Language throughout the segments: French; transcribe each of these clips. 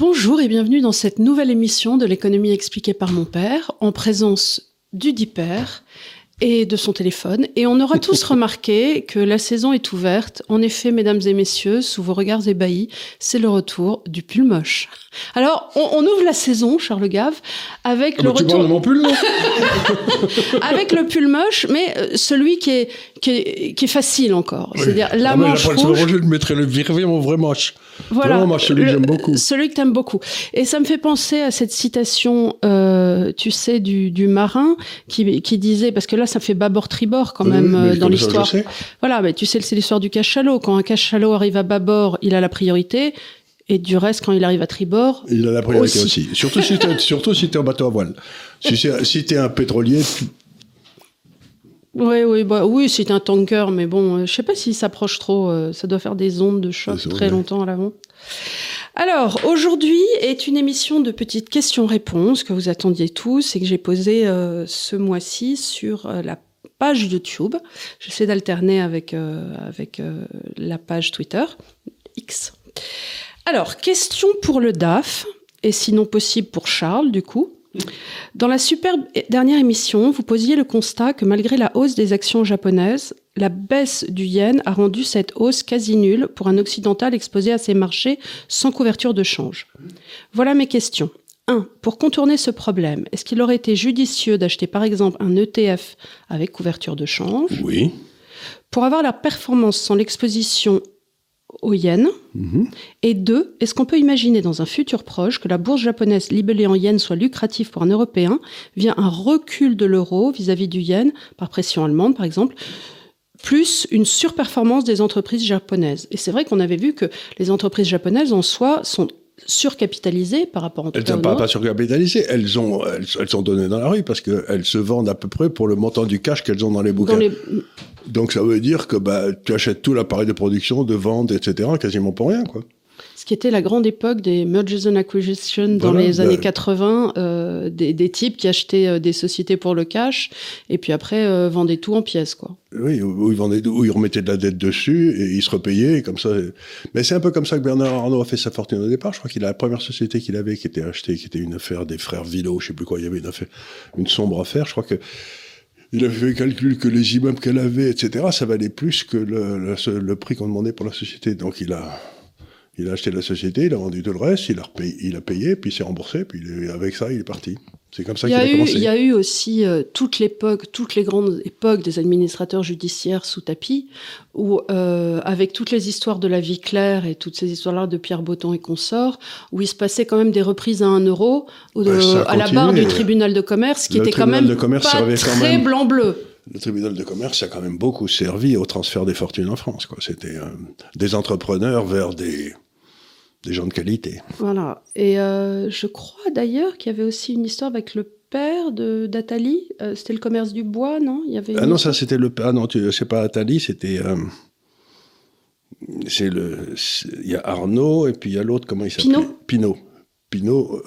Bonjour et bienvenue dans cette nouvelle émission de l'économie expliquée par mon père, en présence du père et de son téléphone. Et on aura tous remarqué que la saison est ouverte. En effet, mesdames et messieurs, sous vos regards ébahis, c'est le retour du pull moche. Alors, on, ouvre la saison, Charles Gave, avec ah le bah, tu retour. de mon pull, non avec le pull moche, mais euh, celui qui est, qui est, qui est facile encore. C'est-à-dire la ah manche rouge. je mettrais le vraiment vrai moche. Voilà, vraiment, celui que j'aime beaucoup. Celui que t'aimes beaucoup. Et ça me fait penser à cette citation, euh, tu sais, du, du marin qui, qui disait, parce que là, ça fait bâbord-tribord quand même euh, dans l'histoire. Voilà, mais tu sais, c'est l'histoire du cachalot. Quand un cachalot arrive à bâbord, il a la priorité. Et du reste, quand il arrive à tribord. Il a la priorité aussi. Surtout si tu surtout si es en bateau à voile. Si, si tu es un pétrolier. Oui, oui, bah, oui, c'est un tanker, mais bon, euh, je sais pas s'il s'approche trop. Euh, ça doit faire des ondes de choc très longtemps à l'avant. Alors, aujourd'hui est une émission de petites questions-réponses que vous attendiez tous et que j'ai posé euh, ce mois-ci sur la page YouTube. J'essaie d'alterner avec, avec la page Twitter, X. Alors, question pour le DAF, et sinon possible pour Charles, du coup. Dans la superbe dernière émission, vous posiez le constat que malgré la hausse des actions japonaises, la baisse du yen a rendu cette hausse quasi nulle pour un occidental exposé à ces marchés sans couverture de change. Voilà mes questions. 1. Pour contourner ce problème, est-ce qu'il aurait été judicieux d'acheter par exemple un ETF avec couverture de change? Oui. Pour avoir la performance sans l'exposition au yen mhm. Et deux, est-ce qu'on peut imaginer dans un futur proche que la bourse japonaise libellée en yen soit lucrative pour un Européen via un recul de l'euro vis-à-vis du yen, par pression allemande par exemple plus une surperformance des entreprises japonaises? Et c'est vrai qu'on avait vu que les entreprises japonaises en soi sont surcapitalisées par rapport en Elles ne sont pas, pas surcapitalisées, elles, ont, elles, sont données dans la rue parce qu'elles se vendent à peu près pour le montant du cash qu'elles ont dans les bouquins. Donc ça veut dire que bah, tu achètes tout l'appareil de production, de vente, etc., quasiment pour rien. quoi ce qui était la grande époque des mergers and acquisitions dans les années 80, euh, des, des, types qui achetaient euh, des sociétés pour le cash et puis après euh, vendaient tout en pièces, quoi. Oui, où ils vendaient, où ils remettaient de la dette dessus et ils se repayaient et comme ça. Mais c'est un peu comme ça que Bernard Arnault a fait sa fortune au départ. Je crois qu'il a la première société qu'il avait qui était achetée, qui était une affaire des frères Villot, je sais plus quoi. Il y avait une affaire, une sombre affaire. Je crois que il avait fait calcul que les immeubles qu'elle avait, etc., ça valait plus que le, prix qu'on demandait pour la société. Donc il a, a acheté la société, il a vendu tout le reste, il a, a payé, puis s'est remboursé, puis avec ça, il est parti. C'est comme ça qu'il a, commencé. Il y a eu aussi euh, toute l'époque, toutes les grandes époques des administrateurs judiciaires sous tapis, où euh, avec toutes les histoires de la vie claire et toutes ces histoires-là de Pierre Botton et consorts, où il se passait quand même des reprises à un euro à la barre du tribunal de commerce, qui était quand même pas très blanc-bleu le tribunal de commerce a quand même beaucoup servi au transfert des fortunes en France. C'était euh, des entrepreneurs vers des, des gens de qualité. Voilà. Et euh, je crois d'ailleurs qu'il y avait aussi une histoire avec le père de d'Atali. Euh, c'était le commerce du bois, non? Il y avait. Ah non, ça c'était le. Ah non, c'est pas Atali, c'était. c'est le. Il y a Arnaud et puis il y a l'autre. Comment il s'appelle Pinot. Pinot. Pinot.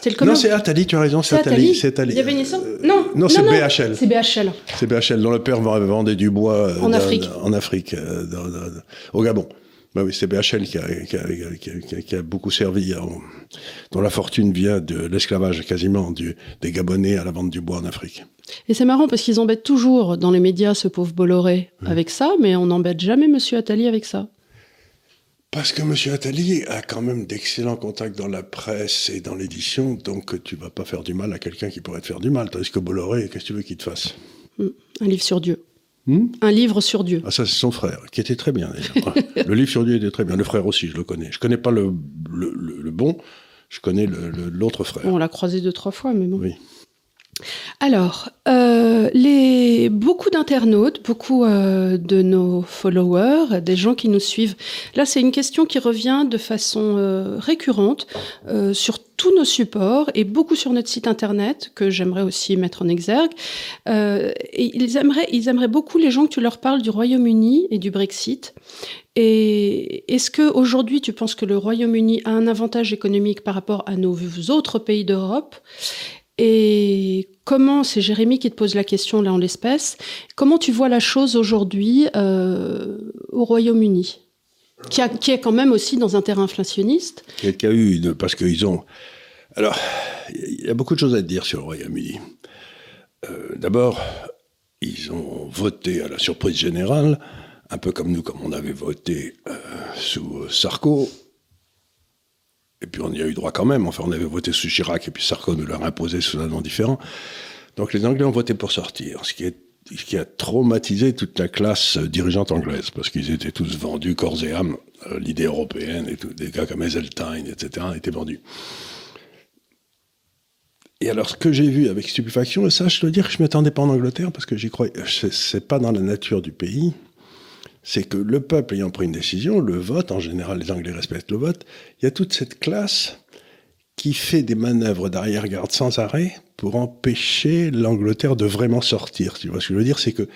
C'était Non, c'est Atali, tu as raison, c'est Atali. C'est Il y avait une histoire Non, non, c'est BHL. C'est BHL. C'est BHL, dont le père vendait du bois en Afrique, en Afrique euh, au Gabon. Bah oui, c'est BHL qui a, qui, a, beaucoup servi, dont la fortune vient de l'esclavage quasiment du, des Gabonais à la vente du bois en Afrique. Et c'est marrant parce qu'ils embêtent toujours dans les médias ce pauvre Bolloré avec ça, mais on n'embête jamais Monsieur Attali avec ça. Parce que M. Attali a quand même d'excellents contacts dans la presse et dans l'édition, donc tu vas pas faire du mal à quelqu'un qui pourrait te faire du mal. Tandis que Bolloré, qu'est-ce que tu veux qu'il te fasse? Hmm. Un livre sur Dieu. Hmm un livre sur Dieu. Ah, ça, c'est son frère, qui était très bien, le livre sur Dieu était très bien. Le frère aussi, je le connais. Je connais pas le, le, bon, je connais l'autre frère. on l'a croisé deux, trois fois, mais bon. Oui. Alors, euh, beaucoup d'internautes, beaucoup euh, de nos followers, des gens qui nous suivent, là c'est une question qui revient de façon euh, récurrente sur tous nos supports et beaucoup sur notre site internet que j'aimerais aussi mettre en exergue. et ils aimeraient, ils aimeraient beaucoup les gens que tu leur parles du Royaume-Uni et du Brexit. Et est-ce que aujourd'hui tu penses que le Royaume-Uni a un avantage économique par rapport à nos autres pays d'Europe? Et comment, c'est Jérémy qui te pose la question là en l'espèce, comment tu vois la chose aujourd'hui euh, au Royaume-Uni qui, est quand même aussi dans un terrain inflationniste? Qui a eu, parce qu'ils ont. Alors, il y a beaucoup de choses à dire sur le Royaume-Uni. Euh, D'abord, ils ont voté à la surprise générale, un peu comme nous, comme on avait voté euh, sous Sarko. Et puis on y a eu droit quand même. Enfin, on avait voté sous Chirac et puis Sarko nous l'a imposé sous un nom différent. Donc les Anglais ont voté pour sortir, ce qui est ce qui a traumatisé toute la classe dirigeante anglaise, parce qu'ils étaient tous vendus corps et âme, euh, l'idée européenne et tout, des gars comme Heseltine, etc., étaient vendus. Et alors, ce que j'ai vu avec stupéfaction, et ça, je dois dire que je ne m'attendais pas en Angleterre, parce que j'y croyais, c'est pas dans la nature du pays, c'est que le peuple ayant pris une décision, le vote, en général, les Anglais respectent le vote, il y a toute cette classe qui fait des manœuvres d'arrière-garde sans arrêt pour empêcher l'Angleterre de vraiment sortir. Tu vois ce que je veux dire? C'est que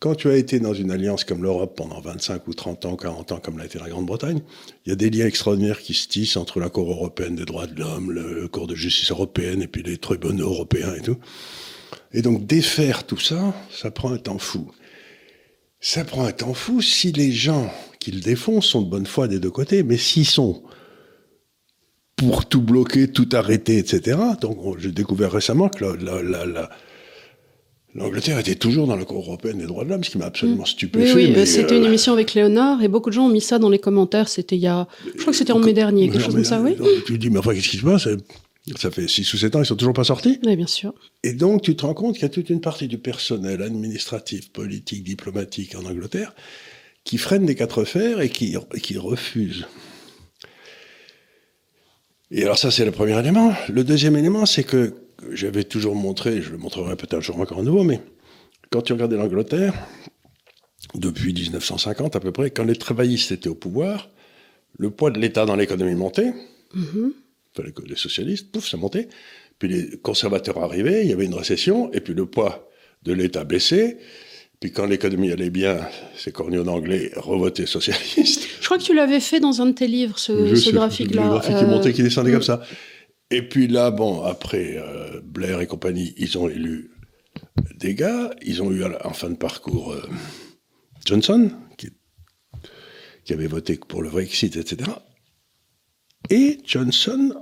quand tu as été dans une alliance comme l'Europe pendant 25 ou 30 ans, 40 ans, comme l'a été la Grande-Bretagne, il y a des liens extraordinaires qui se tissent entre la Cour européenne des droits de l'homme, le Cour de justice européenne et puis les tribunaux européens et tout. Et donc défaire tout ça, ça prend un temps fou. Ça prend un temps fou si les gens qui le défont sont de bonne foi des deux côtés, mais s'ils sont pour tout bloquer, tout arrêter, etc. Donc j'ai découvert récemment que l'Angleterre était toujours dans la Cour européenne des droits de l'homme, ce qui m'a absolument mm. stupéfait. Oui, oui c'était une euh, émission avec Léonard et beaucoup de gens ont mis ça dans les commentaires. C'était il y a, je crois que c'était en mai dernier, quelque chose comme ça, oui. tu dis, mais enfin, qu'est-ce qui se passe? Ça fait 6 ou 7 ans, ils sont toujours pas sortis. Oui, bien sûr. Et donc, tu te rends compte qu'il y a toute une partie du personnel administratif, politique, diplomatique en Angleterre qui freine des quatre fers et qui, qui refuse et alors ça, c'est le premier élément. Le deuxième élément, c'est que j'avais toujours montré, je le montrerai peut-être un jour encore à nouveau, mais quand tu regardais l'Angleterre, depuis 1950 à peu près, quand les travaillistes étaient au pouvoir, le poids de l'État dans l'économie montait. Mm que les socialistes, pouf, ça montait. Puis les conservateurs arrivaient, il y avait une récession, et puis le poids de l'État baissait. Puis quand l'économie allait bien, ces corneaux d'anglais revotaient socialistes. Je crois que tu l'avais fait dans un de tes livres, ce, graphique-là. Le graphique qui montait, qui descendait comme ça. Et puis là, bon, après euh, Blair et compagnie, ils ont élu des gars. Ils ont eu en fin de parcours euh, Johnson, qui, qui avait voté pour le Brexit, etc. Et Johnson,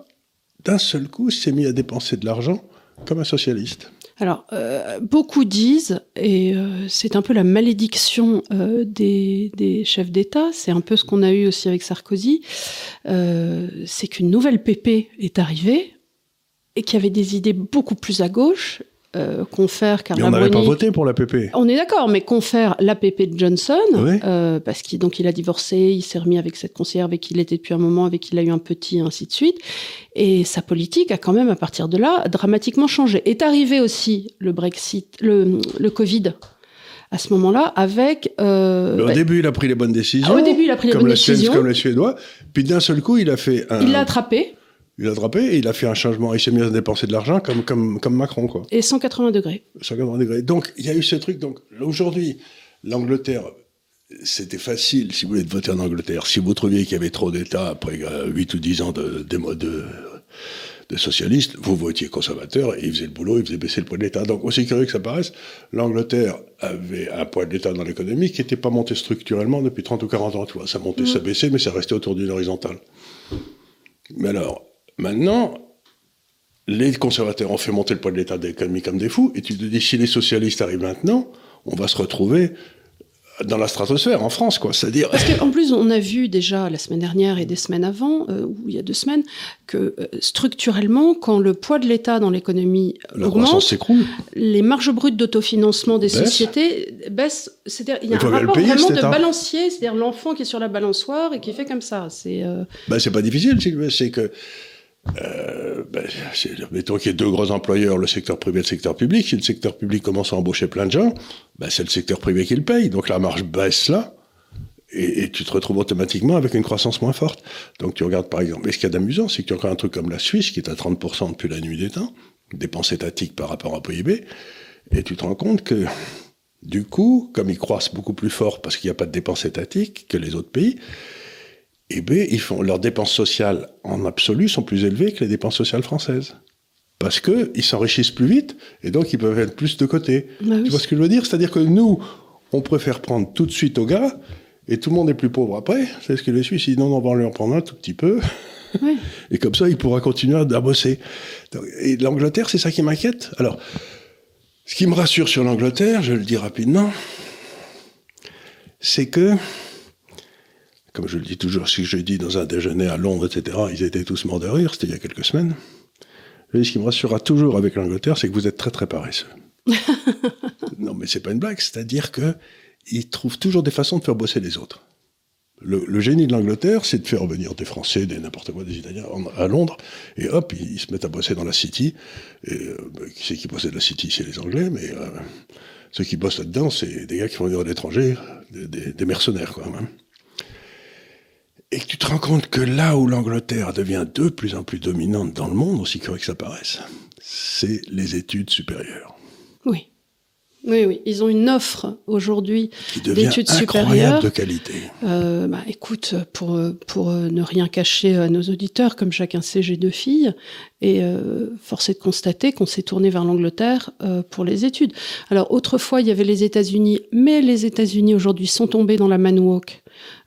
d'un seul coup, s'est mis à dépenser de l'argent comme un socialiste. Alors, euh, beaucoup disent, et euh, c'est un peu la malédiction euh, des, des, chefs d'État, c'est un peu ce qu'on a eu aussi avec Sarkozy, c'est qu'une nouvelle PP est arrivée et qui avait des idées beaucoup plus à gauche euh, confère on n'avait pas voté pour la PP. On est d'accord, mais confère la PP de Johnson, euh, parce qu'il donc il a divorcé, il s'est remis avec cette conseillère avec qui il était depuis un moment, avec qui il a eu un petit, ainsi de suite. Et sa politique a quand même, à partir de là, dramatiquement changé. Est arrivé aussi le Brexit, le, le Covid à ce moment-là avec. Euh, au début, il a pris les bonnes décisions. au début, il a pris les bonnes décisions. comme les Suédois. Puis d'un seul coup, il a fait un. Il l'a attrapé. Il l'a attrapé et il a fait un changement. Il s'est mis à dépenser de l'argent comme, comme, comme Macron, quoi. Et 180 degrés. 180 degrés. Donc, il y a eu ce truc. Donc, aujourd'hui, l'Angleterre, c'était facile, si vous voulez, de voter en Angleterre. Si vous trouviez qu'il y avait trop d'États après 8 ou 10 ans de, de, de, de socialistes, vous votiez conservateur et ils faisaient le boulot, ils faisaient baisser le poids de l'État. Donc, aussi curieux que ça paraisse, l'Angleterre avait un poids de l'État dans l'économie qui n'était pas monté structurellement depuis 30 ou 40 ans. Tu vois. Ça montait, ça mmh. baissait, mais ça restait autour d'une horizontale. Mais alors, Maintenant, les conservateurs ont fait monter le poids de l'État d'économie comme des fous, et tu te dis, si les socialistes arrivent maintenant, on va se retrouver dans la stratosphère en France, quoi. C'est-à-dire. Parce qu'en plus, on a vu déjà la semaine dernière et des semaines avant, euh, ou il y a deux semaines, que euh, structurellement, quand le poids de l'État dans l'économie augmente, les marges brutes d'autofinancement des sociétés baissent. C'est-à-dire, il y a un rapport vraiment de balancier, c'est-à-dire l'enfant qui est sur la balançoire et qui fait comme ça. C'est. Euh... Ben, c'est pas difficile, c'est que euh, ben, mettons qu'il y ait deux gros employeurs, le secteur privé et le secteur public. Si le secteur public commence à embaucher plein de gens, ben, c'est le secteur privé qui le paye. Donc la marge baisse là, et, tu te retrouves automatiquement avec une croissance moins forte. Donc tu regardes par exemple, et ce qu'il y a d'amusant, c'est que tu as encore un truc comme la Suisse qui est à 30% depuis la nuit des temps, dépenses étatiques par rapport au PIB, et tu te rends compte que du coup, comme ils croissent beaucoup plus fort parce qu'il n'y a pas de dépenses étatiques que les autres pays, eh bien, ils font, leurs dépenses sociales en absolu sont plus élevées que les dépenses sociales françaises. Parce qu'ils s'enrichissent plus vite et donc ils peuvent être plus de côté. Bah tu vois ce que je veux dire? C'est-à-dire que nous, on préfère prendre tout de suite au gars Et tout le monde est plus pauvre après. C'est ce que les Suisses disent non, on va lui en prendre un tout petit peu. Et comme ça, il pourra continuer à bosser. Et l'Angleterre, c'est ça qui m'inquiète. Alors, ce qui me rassure sur l'Angleterre, je le dis rapidement, c'est que, comme je le dis toujours, si je dis dans un déjeuner à Londres, etc., ils étaient tous morts de rire, c'était il y a quelques semaines. ce qui me rassurera toujours avec l'Angleterre, c'est que vous êtes très très paresseux. non, mais c'est pas une blague, c'est-à-dire que ils trouvent toujours des façons de faire bosser les autres. Le, génie de l'Angleterre, c'est de faire venir des Français, des n'importe quoi, des Italiens à Londres, et hop, ils, se mettent à bosser dans la City. Et euh, bah, qui c'est qui possède la City C'est les Anglais, mais euh, ceux qui bossent là-dedans, c'est des gars qui vont venir de l'étranger, des, mercenaires, quoi. Hein. Et que tu te rends compte que là où l'Angleterre devient de plus en plus dominante dans le monde, aussi curieux que ça paraisse, c'est les études supérieures. Oui. Oui, oui, ils ont une offre aujourd'hui d'études supérieures. de qualité. Euh, bah, écoute, pour, pour ne rien cacher à nos auditeurs, comme chacun sait, j'ai deux filles, et euh, force est de constater qu'on s'est tourné vers l'Angleterre euh, pour les études. Alors autrefois, il y avait les États-Unis, mais les États-Unis aujourd'hui sont tombés dans la manwalk.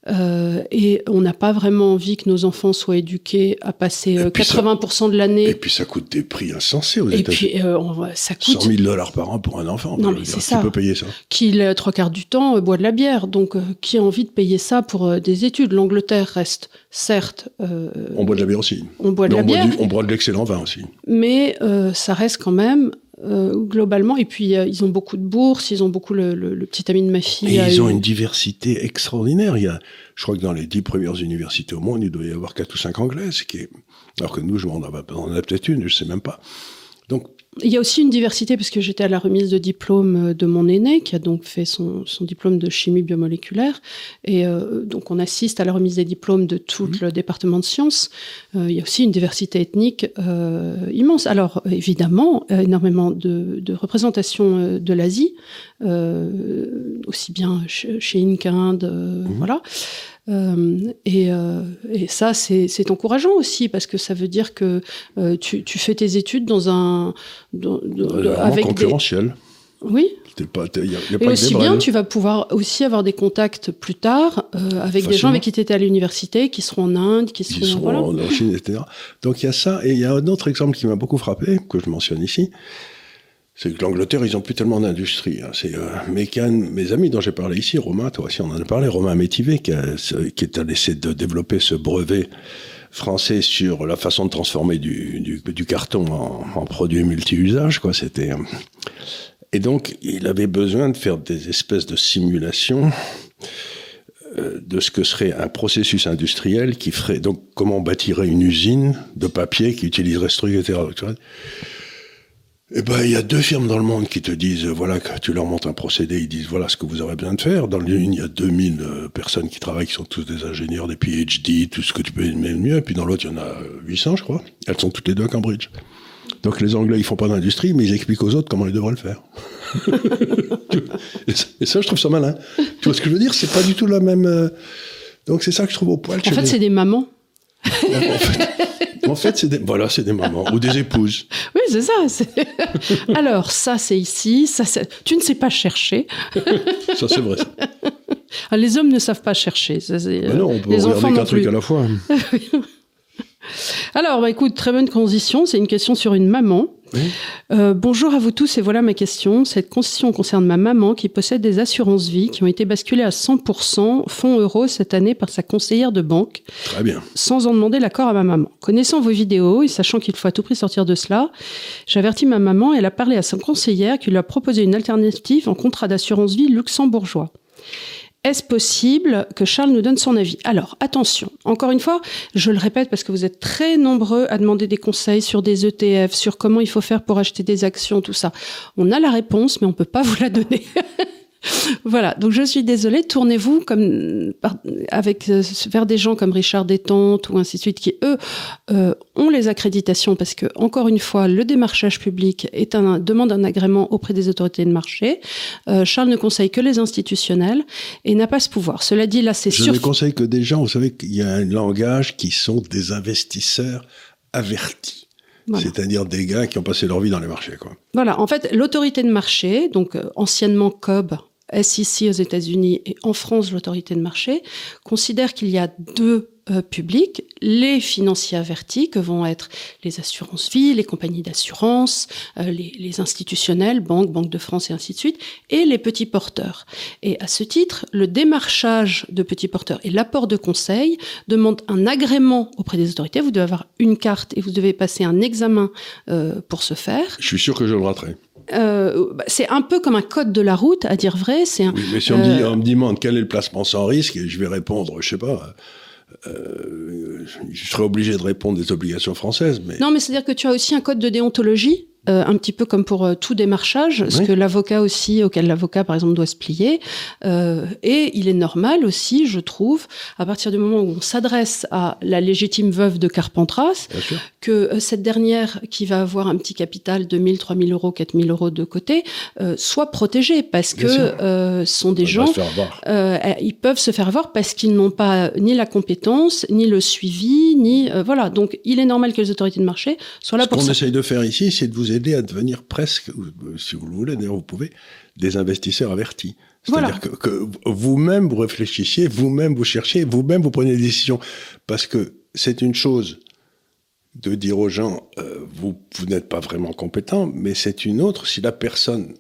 Euh, et on n'a pas vraiment envie que nos enfants soient éduqués à passer 80% euh, de l'année. Et puis ça coûte des prix insensés aux États-Unis. Et puis euh, ça coûte 100 000 dollars par an pour un enfant. Non mais c'est ça. Qui peut payer ça? Qui trois quarts du temps boit de la bière. Donc qui a envie de payer ça pour des études? L'Angleterre reste certes. on boit de la bière aussi. On boit de la bière. on boit de l'excellent vin aussi. Mais ça reste quand même euh, globalement. Et puis, euh, ils ont beaucoup de bourses, ils ont beaucoup le, petit ami de ma fille. Et ils ont une diversité extraordinaire. Il y a, je crois que dans les dix premières universités au monde, il doit y avoir quatre ou cinq anglaises, qui est, alors que nous, je, on en a, a peut-être une, je sais même pas. Il y a aussi une diversité parce que j'étais à la remise de diplôme euh, de mon aîné qui a donc fait son, son diplôme de chimie biomoléculaire et euh, donc on assiste à la remise des diplômes de tout mmh. le département de sciences. Euh, il y a aussi une diversité ethnique euh, immense. Alors évidemment énormément de, de représentation de l'Asie, aussi bien chez, chez Inkind, mmh. voilà. Euh, et, euh, et, ça, c'est encourageant aussi parce que ça veut dire que euh, tu, tu, fais tes études dans un dans, avec concurrentiel. Oui. Pas, y a, y a et aussi bien, tu vas pouvoir aussi avoir des contacts plus tard avec des gens avec qui tu étais à l'université, qui seront en Inde, qui seront, seront voilà. en Chine, etc. Donc il y a ça, et il y a un autre exemple qui m'a beaucoup frappé, que je mentionne ici, c'est que l'Angleterre, ils n'ont plus tellement d'industrie. Hein. C'est euh, mes amis dont j'ai parlé ici, Romain, toi aussi on en a parlé, Romain Métivé, qui, a, qui est allé essayer de développer ce brevet français sur la façon de transformer du, du, du carton en, en produit multi-usage. Quoi. C'était, euh, et donc, il avait besoin de faire des espèces de simulations euh, de ce que serait un processus industriel qui ferait donc comment on bâtirait une usine de papier qui utiliserait ce truc, etc. Eh ben, il y a deux firmes dans le monde qui te disent, voilà, que tu leur montres un procédé, ils disent, voilà ce que vous aurez besoin de faire. Dans l'une, il y a 2000 euh, personnes qui travaillent, qui sont tous des ingénieurs, des PhD, tout ce que tu peux aimer le mieux. Et puis dans l'autre, il y en a 800, je crois. Elles sont toutes les deux à Cambridge. Donc les Anglais, ils font pas d'industrie, mais ils expliquent aux autres comment ils devraient le faire. et ça, je trouve ça malin. Tu vois ce que je veux dire? C'est pas du tout la même. Euh, donc c'est ça que je trouve au poil. En fait, c'est des mamans. En fait, c'est des, voilà, c'est des mamans ou des épouses. Oui, c'est ça. Alors, ça, c'est ici. Ça, tu ne sais pas chercher. ça, c'est vrai. Ah, les hommes ne savent pas chercher. Ça, ben non, on peut les regarder qu'un truc à la fois. Alors, bah, écoute, très bonne transition. C'est une question sur une maman. Euh, bonjour à vous tous et voilà ma question. Cette question concerne ma maman qui possède des assurances vie qui ont été basculées à 100% fonds euros cette année par sa conseillère de banque. Très bien. Sans en demander l'accord à ma maman. Connaissant vos vidéos et sachant qu'il faut à tout prix sortir de cela, j'avertis ma maman et elle a parlé à sa conseillère qui lui a proposé une alternative en contrat d'assurance vie luxembourgeois. Est-ce possible que Charles nous donne son avis? Alors, attention, encore une fois, je le répète parce que vous êtes très nombreux à demander des conseils sur des ETF, sur comment il faut faire pour acheter des actions, tout ça. On a la réponse, mais on peut pas vous la donner. voilà, donc je suis désolée, tournez-vous comme avec euh, vers des gens comme Richard Détente ou ainsi de suite qui eux euh, ont les accréditations parce que encore une fois le démarchage public est un demande un agrément auprès des autorités de marché. Euh, Charles ne conseille que les institutionnels et n'a pas ce pouvoir. Cela dit là c'est sûr. Je ne conseille que des gens, vous savez qu'il y a un langage qui sont des investisseurs avertis. C'est-à-dire des gars qui ont passé leur vie dans les marchés. Quoi. Voilà, en fait, l'autorité de marché, donc anciennement COB, SEC aux États-Unis et en France l'autorité de marché, considère qu'il y a deux euh, publics, les financiers avertis que vont être les assurances vie, les compagnies d'assurance, euh, les, les, institutionnels, banques, Banque de France et ainsi de suite, et les petits porteurs. Et à ce titre, le démarchage de petits porteurs et l'apport de conseils demandent un agrément auprès des autorités. Vous devez avoir une carte et vous devez passer un examen euh, pour ce faire. Je suis sûr que je le raterai. Euh, bah, c'est un peu comme un code de la route, à dire vrai. C'est un, oui, mais si on, me dit, on, me demande quel est le placement sans risque, je vais répondre, je sais pas, euh, je serais obligé de répondre des obligations françaises. Mais... Non, mais c'est-à-dire que tu as aussi un code de déontologie euh, un petit peu comme pour euh, tout démarchage, ce que l'avocat aussi, auquel l'avocat par exemple doit se plier. Euh, et il est normal aussi, je trouve, à partir du moment où on s'adresse à la légitime veuve de Carpentras, que cette dernière qui va avoir un petit capital de 1000, 3000 euros, 4000 euros de côté, soit protégée parce Bien que sont des gens, ils peuvent se faire voir parce qu'ils n'ont pas ni la compétence, ni le suivi, ni voilà. Donc il est normal que les autorités de marché soient là ce pour ça. Ce qu'on essaye de faire ici, c'est de vous aider à devenir presque, si vous le voulez, d'ailleurs vous pouvez, des investisseurs avertis. C'est-à-dire voilà. que, que vous-même vous réfléchissiez, vous-même vous cherchiez, vous-même vous prenez des décisions. Parce que c'est une chose de dire aux gens, euh, vous, vous n'êtes pas vraiment compétent, mais c'est une autre si la personne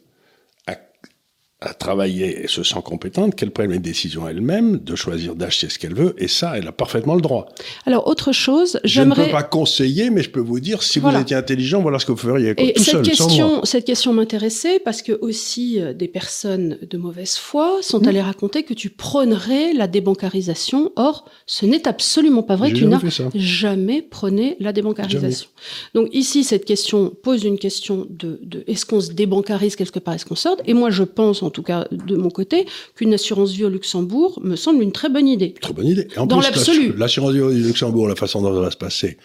à travailler et se sent compétente, qu'elle prenne les décisions elle-même, de choisir d'acheter ce qu'elle veut, et ça, elle a parfaitement le droit. Alors, autre chose, j'aimerais... Je ne peux pas conseiller, mais je peux vous dire, si voilà. vous étiez intelligent, voilà ce que vous feriez, quoi, et tout cette seul, question, sans moi. Cette question m'intéressait, parce que aussi, euh, des personnes de mauvaise foi sont mmh. allées raconter que tu prônerais la débancarisation. Or, ce n'est absolument pas vrai, tu n'as jamais prôné la débancarisation. Jamais. Donc ici, cette question pose une question de, de est-ce qu'on se débancarise quelque part, est-ce qu'on sort? Et moi, je pense, en tout cas de mon côté, qu'une assurance vie au Luxembourg me semble une très bonne idée. Très bonne idée. Et en Dans l'absolu. L'assurance vie au Luxembourg, la façon dont ça va se passer,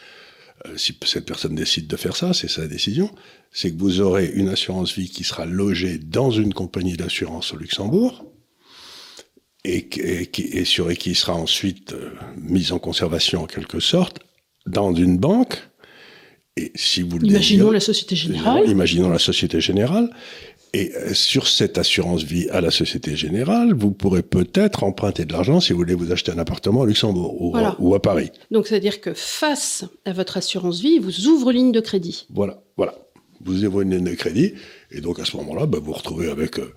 euh, si cette personne décide de faire ça, c'est sa décision, c'est que vous aurez une assurance vie qui sera logée dans une compagnie d'assurance au Luxembourg, et, et, et, sur, et qui sera ensuite euh, mise en conservation en quelque sorte dans une banque. Et si vous imaginons désirez, la Société Générale. Imaginons la Société Générale. Et euh, sur cette assurance vie à la Société Générale, vous pourrez peut-être emprunter de l'argent si vous voulez vous acheter un appartement à Luxembourg ou, voilà. ou à Paris. Donc, c'est-à-dire que face à votre assurance vie, vous ouvrez ligne de crédit. Voilà, voilà. Vous ouvrez une ligne de crédit, et donc à ce moment-là, bah, vous vous retrouvez avec, euh,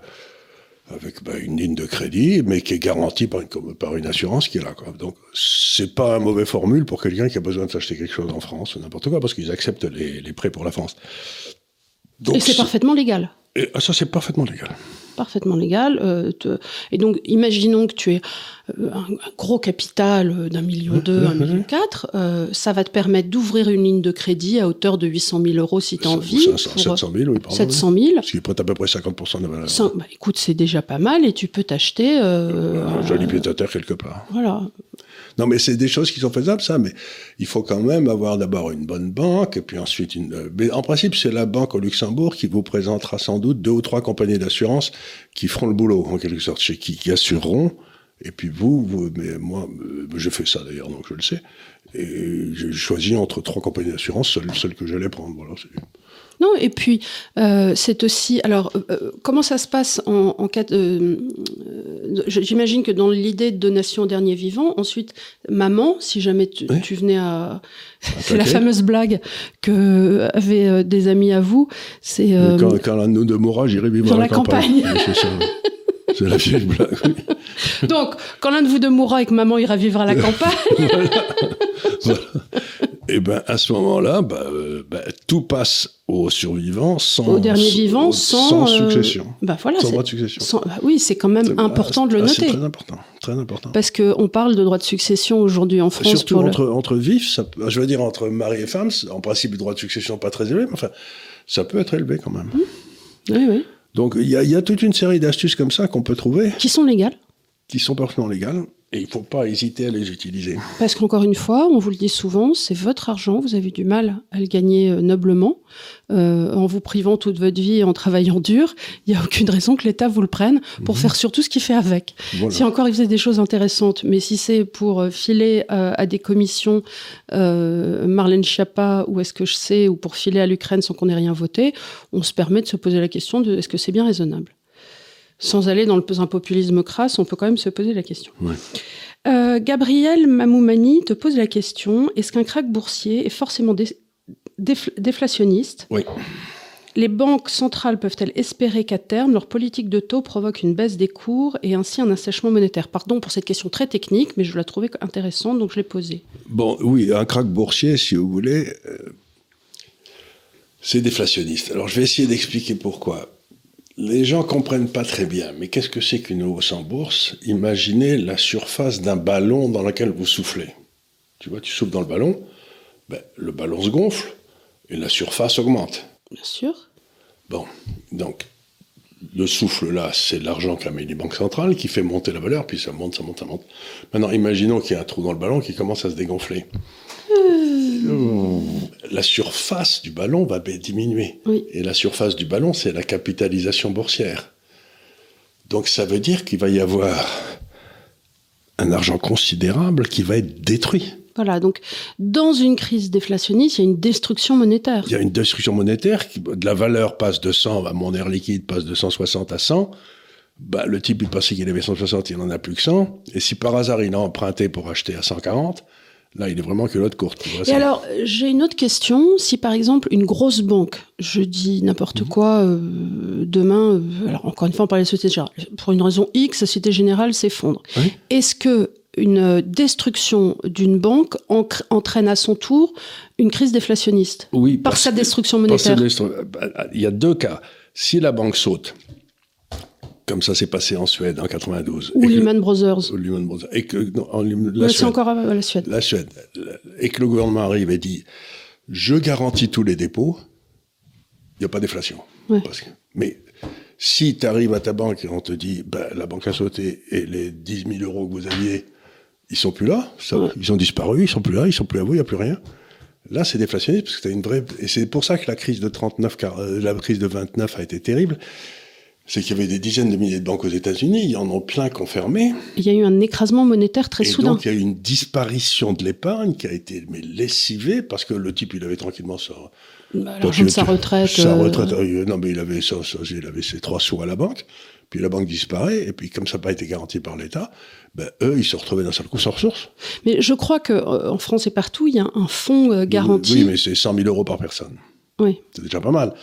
avec bah, une ligne de crédit, mais qui est garantie par une, par une assurance qui est là. Quoi. Donc, c'est pas un mauvais formule pour quelqu'un qui a besoin de s'acheter quelque chose en France ou n'importe quoi, parce qu'ils acceptent les, les prêts pour la France. Donc, et c'est parfaitement légal. Et ça, c'est parfaitement légal. Parfaitement légal. Euh, te... Et donc, imaginons que tu aies euh, un, gros capital d'un million Mmh, deux, un million quatre. Euh, ça va te permettre d'ouvrir une ligne de crédit à hauteur de 800 000 euros si tu as envie. 500, pour... 700 000, oui, pardon. 700 000. Ce qui prête à peu près 50% de la valeur. Bah, écoute, c'est déjà pas mal et tu peux t'acheter... Euh, un joli pied à terre quelque part. Voilà. Non, mais c'est des choses qui sont faisables, ça, mais il faut quand même avoir d'abord une bonne banque, et puis ensuite une... Mais en principe, c'est la banque au Luxembourg qui vous présentera sans doute deux ou trois compagnies d'assurance qui feront le boulot, en quelque sorte, qui, qui assureront, et puis vous, mais moi, je fais ça d'ailleurs, donc je le sais, et j'ai choisi entre trois compagnies d'assurance, celle, celle que j'allais prendre, voilà, c'est... Non, et puis euh, c'est aussi. Alors, euh, comment ça se passe en, en cas de. Euh, J'imagine que dans l'idée de donation au dernier vivant, ensuite, maman, si jamais tu, oui. tu venais à. C'est la fameuse blague que avaient des amis à vous. C'est. Quand, quand l'un de nous de mourra, j'irai vivre dans à la, la campagne. campagne. ça. C'est la vieille blague. Oui. Donc, quand l'un de vous deux mourra et que maman ira vivre à la campagne. voilà. voilà. Et ben à ce moment-là, bah, euh, bah, tout passe aux survivants sans au dernier vivant sans, sans succession. Euh, bah voilà, sans droit de succession. Sans, bah oui, c'est quand même important de le noter. C'est très important, très important. Parce que on parle de droit de succession aujourd'hui en France. Surtout pour entre le... entre vifs, ça, je veux dire entre mari et femme, en principe le droit de succession pas très élevé, mais enfin ça peut être élevé quand même. Mmh. Oui, oui. Donc il y, y, a toute une série d'astuces comme ça qu'on peut trouver. Qui sont légales. Qui sont parfaitement légales. Et il ne faut pas hésiter à les utiliser. Parce qu'encore une fois, on vous le dit souvent, c'est votre argent, vous avez du mal à le gagner euh, noblement, euh, en vous privant toute votre vie et en travaillant dur. Il n'y a aucune raison que l'État vous le prenne pour mmh. faire surtout ce qu'il fait avec. Voilà. Si encore il faisait des choses intéressantes, mais si c'est pour euh, filer euh, à des commissions euh, Marlène Schiappa ou est-ce que je sais, ou pour filer à l'Ukraine sans qu'on ait rien voté, on se permet de se poser la question de est-ce que c'est bien raisonnable? Sans aller dans le un populisme crasse, on peut quand même se poser la question. Euh, Gabriel Mamoumani te pose la question est-ce qu'un crack boursier est forcément déflationniste? Oui. Les banques centrales peuvent-elles espérer qu'à terme, leur politique de taux provoque une baisse des cours et ainsi un assèchement monétaire? Pardon pour cette question très technique, mais je la trouvais intéressante, donc je l'ai posée. Bon, oui, un crack boursier, si vous voulez, euh, c'est déflationniste. Alors je vais essayer d'expliquer pourquoi. Les gens comprennent pas très bien, mais qu'est-ce que c'est qu'une hausse en bourse? Imaginez la surface d'un ballon dans lequel vous soufflez. Tu vois, tu souffles dans le ballon, ben, le ballon se gonfle et la surface augmente. Bien sûr. Bon, donc le souffle là, c'est l'argent qu'a mis les banques centrales qui fait monter la valeur, puis ça monte, ça monte, ça monte. Maintenant, imaginons qu'il y a un trou dans le ballon qui commence à se dégonfler. La surface du ballon va diminuer. Et la surface du ballon, c'est la capitalisation boursière. Donc ça veut dire qu'il va y avoir un argent considérable qui va être détruit. Voilà, donc dans une crise déflationniste, il y a une destruction monétaire. Il y a une destruction monétaire, qui, de la valeur passe de 100, bah, mon air liquide passe de 160 à 100. Bah, le type, il pensait qu'il avait 160, il n'en a plus que 100. Et si par hasard, il a emprunté pour acheter à 140, Là, il est vraiment que l'autre courte. Et alors, j'ai une autre question. Si par exemple, une grosse banque, je dis n'importe mhm. quoi, euh, demain, euh, alors encore une fois, on parle de la Société Générale, pour une raison X, la Société Générale s'effondre. Est-ce que une destruction d'une banque entraîne à son tour une crise déflationniste Oui. Par sa destruction monétaire? bah, Il y a deux cas. Si la banque saute, comme ça s'est passé en Suède en 92. Ou Lehman Brothers. Ou Lehman Brothers. Et que, c'est encore la Suède. La Suède. Et que le gouvernement arrive et dit, je garantis tous les dépôts, il n'y a pas d'inflation. mais si tu arrives à ta banque et on te dit, ben, la banque a sauté et les 10 000 euros que vous aviez, ils sont plus là, ils ont disparu, ils sont plus là, ils sont plus à vous, il n'y a plus rien. Là, c'est déflationniste parce que tu une vraie. Et c'est pour ça que la crise de 39, euh, la crise de 29 a été terrible c'est qu'il y avait des dizaines de milliers de banques aux États-Unis, il y en a plein qui ont fermé. Il y a eu un écrasement monétaire très et soudain. Donc il y a eu une disparition de l'épargne qui a été mais lessivée parce que le type il avait tranquillement ça. Bah, sa retraite. Sa euh, retraite, euh, non mais il avait ça, il avait ses trois sous à la banque. Puis la banque disparaît, et puis comme ça n'a pas été garanti par l'État, ben, eux, ils se retrouvaient d'un seul coup sans ressources. Mais je crois qu'en euh, France et partout, il y a un fonds garanti. Oui, mais c'est 100 000 euros par personne. Oui. C'est déjà pas mal